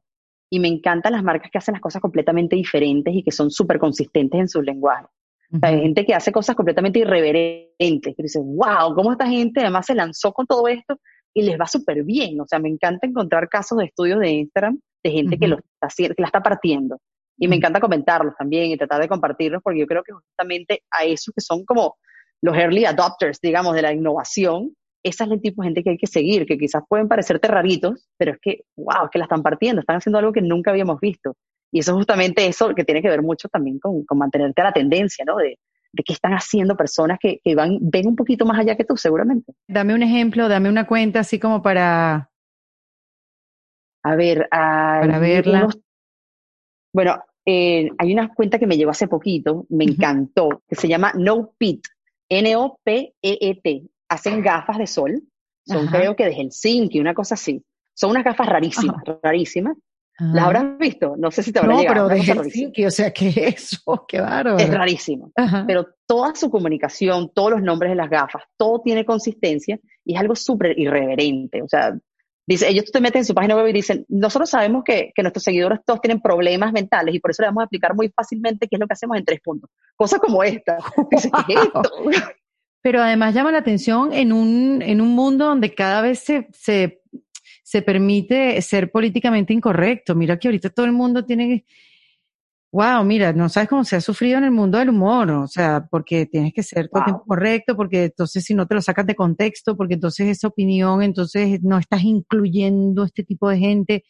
Y me encantan las marcas que hacen las cosas completamente diferentes y que son súper consistentes en su lenguaje. O sea, hay gente que hace cosas completamente irreverentes, que dice, wow, ¿cómo esta gente además se lanzó con todo esto y les va súper bien? O sea, me encanta encontrar casos de estudios de Instagram de gente que, lo está, que la está partiendo. Y me encanta comentarlos también y tratar de compartirlos porque yo creo que justamente a esos que son como los early adopters, digamos, de la innovación, esa es el tipo de gente que hay que seguir, que quizás pueden parecerte raritos, pero es que, wow, es que la están partiendo, están haciendo algo que nunca habíamos visto. Y eso es justamente eso que tiene que ver mucho también con, mantenerte a la tendencia, ¿no? De, de qué están haciendo personas que, van, ven un poquito más allá que tú, seguramente. Dame un ejemplo, dame una cuenta así como para... A ver, para verla. bueno, eh, hay una cuenta que me llegó hace poquito, me encantó, que se llama No Pit, N-O-P-E-E-T. Hacen gafas de sol, son creo que el y una cosa así. Son unas gafas rarísimas, rarísimas. ¿Las habrás visto? No sé si te habrá no, llegado. pero desde Helsinki, o sea, ¿qué es eso? Qué bárbaro. Es rarísimo. Pero toda su comunicación, todos los nombres de las gafas, todo tiene consistencia y es algo súper irreverente. O sea, Dice, ellos te meten en su página web y dicen, nosotros sabemos que, que, nuestros seguidores todos tienen problemas mentales y por eso le vamos a explicar muy fácilmente qué es lo que hacemos en tres puntos. Cosas como esta. Dice, ¿qué es esto? Pero además llama la atención en un, en un mundo donde cada vez se, se, se permite ser políticamente incorrecto. Mira que ahorita todo el mundo tiene wow, mira, no sabes cómo se ha sufrido en el mundo del humor, o sea, porque tienes que ser todo el tiempo correcto, porque entonces si no te lo sacas de contexto, porque entonces esa opinión, entonces no estás incluyendo este tipo de gente.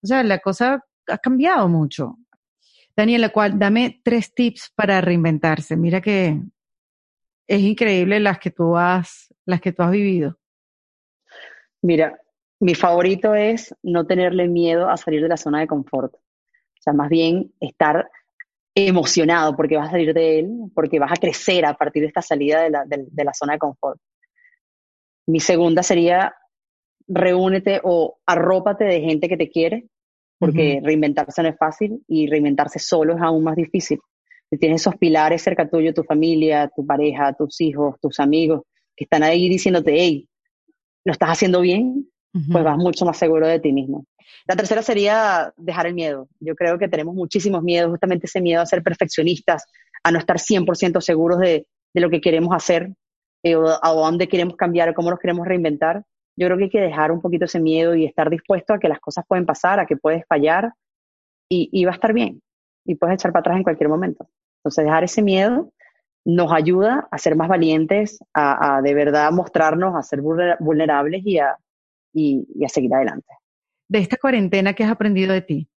O sea, la cosa ha cambiado mucho. Daniela, cual, dame tres tips para reinventarse. Mira que es increíble las que tú has, las que tú has vivido. Mira, mi favorito es no tenerle miedo a salir de la zona de confort. O sea, más bien estar emocionado porque vas a salir de él, porque vas a crecer a partir de esta salida de la, de, la zona de confort. Mi segunda sería reúnete o arrópate de gente que te quiere, porque reinventarse no es fácil y reinventarse solo es aún más difícil. Si tienes esos pilares cerca tuyo, tu familia, tu pareja, tus hijos, tus amigos, que están ahí diciéndote, hey, lo estás haciendo bien, pues vas mucho más seguro de ti mismo. La tercera sería dejar el miedo. Yo creo que tenemos muchísimos miedos, justamente ese miedo a ser perfeccionistas, a no estar 100% seguros de, de, lo que queremos hacer, eh, o a dónde queremos cambiar, o cómo nos queremos reinventar. Yo creo que hay que dejar un poquito ese miedo y estar dispuesto a que las cosas pueden pasar, a que puedes fallar y, y va a estar bien. Y puedes echar para atrás en cualquier momento. Entonces, dejar ese miedo nos ayuda a ser más valientes, a, a de verdad mostrarnos, a ser vulnerables y a, y, a seguir adelante. De esta cuarentena, ¿qué has aprendido de ti?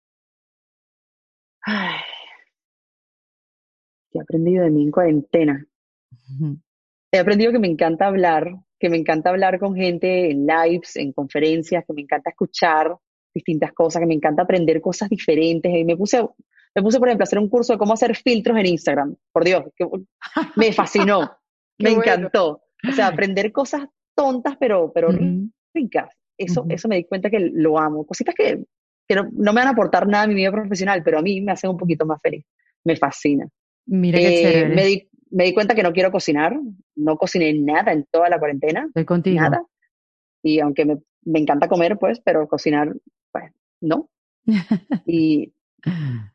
¿Qué he aprendido de mí en cuarentena? He aprendido que me encanta hablar, que me encanta hablar con gente en lives, en conferencias, que me encanta escuchar distintas cosas, que me encanta aprender cosas diferentes. Y me puse, me puse, por ejemplo, a hacer un curso de cómo hacer filtros en Instagram. Por Dios, que me fascinó, me encantó. O sea, aprender cosas tontas, pero, pero ricas. Eso, eso me di cuenta que lo amo. Cositas que, que no, me van a aportar nada a mi vida profesional, pero a mí me hacen un poquito más feliz. Me fascina. Mira qué eh, me, di, me di cuenta que no quiero cocinar. No cociné nada en toda la cuarentena. Estoy contigo. Nada. Y aunque me, me encanta comer, pues, pero cocinar, pues, no. y,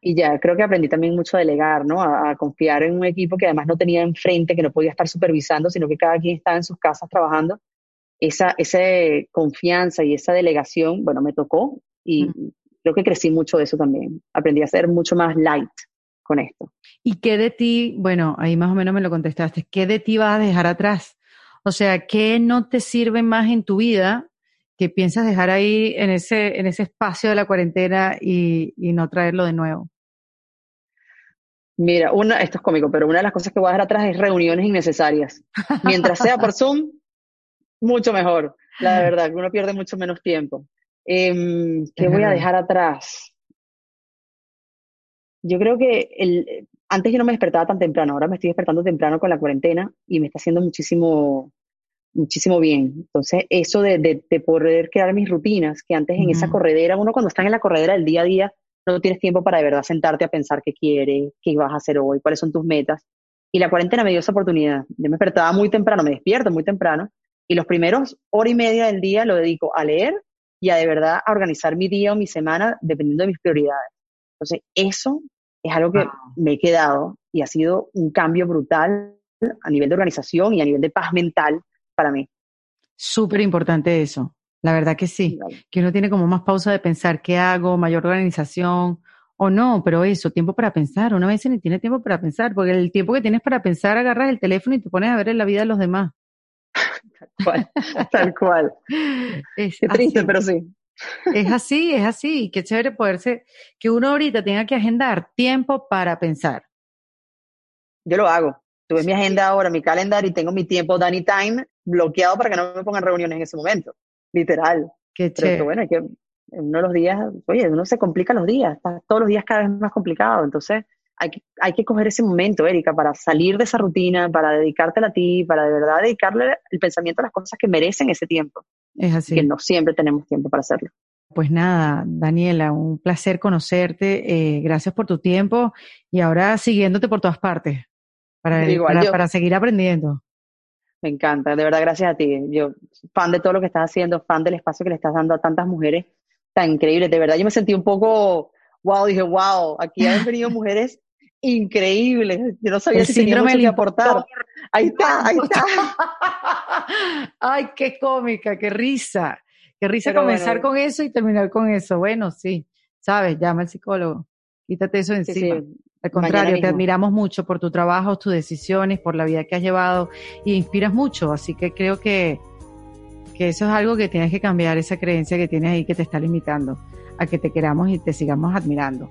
y ya, creo que aprendí también mucho a delegar, ¿no? A, a, confiar en un equipo que además no tenía enfrente, que no podía estar supervisando, sino que cada quien estaba en sus casas trabajando esa, esa confianza y esa delegación, bueno, me tocó y mm. creo que crecí mucho de eso también. Aprendí a ser mucho más light con esto. ¿Y qué de ti, bueno, ahí más o menos me lo contestaste, qué de ti vas a dejar atrás? O sea, ¿qué no te sirve más en tu vida que piensas dejar ahí en ese, en ese espacio de la cuarentena y, y no traerlo de nuevo? Mira, una, esto es cómico, pero una de las cosas que voy a dejar atrás es reuniones innecesarias. Mientras sea por Zoom, mucho mejor, la verdad, que uno pierde mucho menos tiempo. Eh, ¿Qué voy a dejar atrás? Yo creo que el, antes yo no me despertaba tan temprano, ahora me estoy despertando temprano con la cuarentena y me está haciendo muchísimo, muchísimo bien. Entonces, eso de, de, poder crear mis rutinas, que antes en esa corredera, uno cuando está en la corredera del día a día, no tienes tiempo para de verdad sentarte a pensar qué quieres, qué vas a hacer hoy, cuáles son tus metas. Y la cuarentena me dio esa oportunidad. Yo me despertaba muy temprano, me despierto muy temprano, y los primeros hora y media del día lo dedico a leer y a de verdad a organizar mi día o mi semana dependiendo de mis prioridades. Entonces, eso es algo que me he quedado y ha sido un cambio brutal a nivel de organización y a nivel de paz mental para mí. Súper importante eso, la verdad que sí, que uno tiene como más pausa de pensar qué hago, mayor organización o no, pero eso, tiempo para pensar, una vez ni tiene tiempo para pensar, porque el tiempo que tienes para pensar agarras el teléfono y te pones a ver en la vida de los demás. Tal cual, tal cual. Es triste, pero sí. Es así, es así. Qué chévere poderse, que uno ahorita tenga que agendar tiempo para pensar. Yo lo hago. Tuve mi agenda ahora, mi calendario y tengo mi tiempo Danny Time bloqueado para que no me pongan reuniones en ese momento. Literal. Qué chévere. Pero bueno, es que uno de los días, oye, uno se complica los días, todos los días cada vez más complicado. Entonces, hay que, hay que coger ese momento, Erika, para salir de esa rutina, para dedicártela a ti, para de verdad dedicarle el pensamiento a las cosas que merecen ese tiempo. Es así. Que no siempre tenemos tiempo para hacerlo. Pues nada, Daniela, un placer conocerte. Eh, gracias por tu tiempo y ahora siguiéndote por todas partes para, para, seguir aprendiendo. Me encanta, de verdad, gracias a ti. Yo, fan de todo lo que estás haciendo, fan del espacio que le estás dando a tantas mujeres tan increíbles. De verdad, yo me sentí un poco, wow, dije, wow, aquí han venido mujeres increíbles. Yo no sabía si tenía mucho que aportar. Ahí está, ahí está. Ay, qué cómica, qué risa. Qué risa comenzar con eso y terminar con eso. Bueno, sí, sabes, llama al psicólogo. Quítate eso encima. Al contrario, te admiramos mucho por tu trabajo, tus decisiones, por la vida que has llevado y inspiras mucho. Así que creo que, que eso es algo que tienes que cambiar, esa creencia que tienes ahí que te está limitando a que te queramos y te sigamos admirando.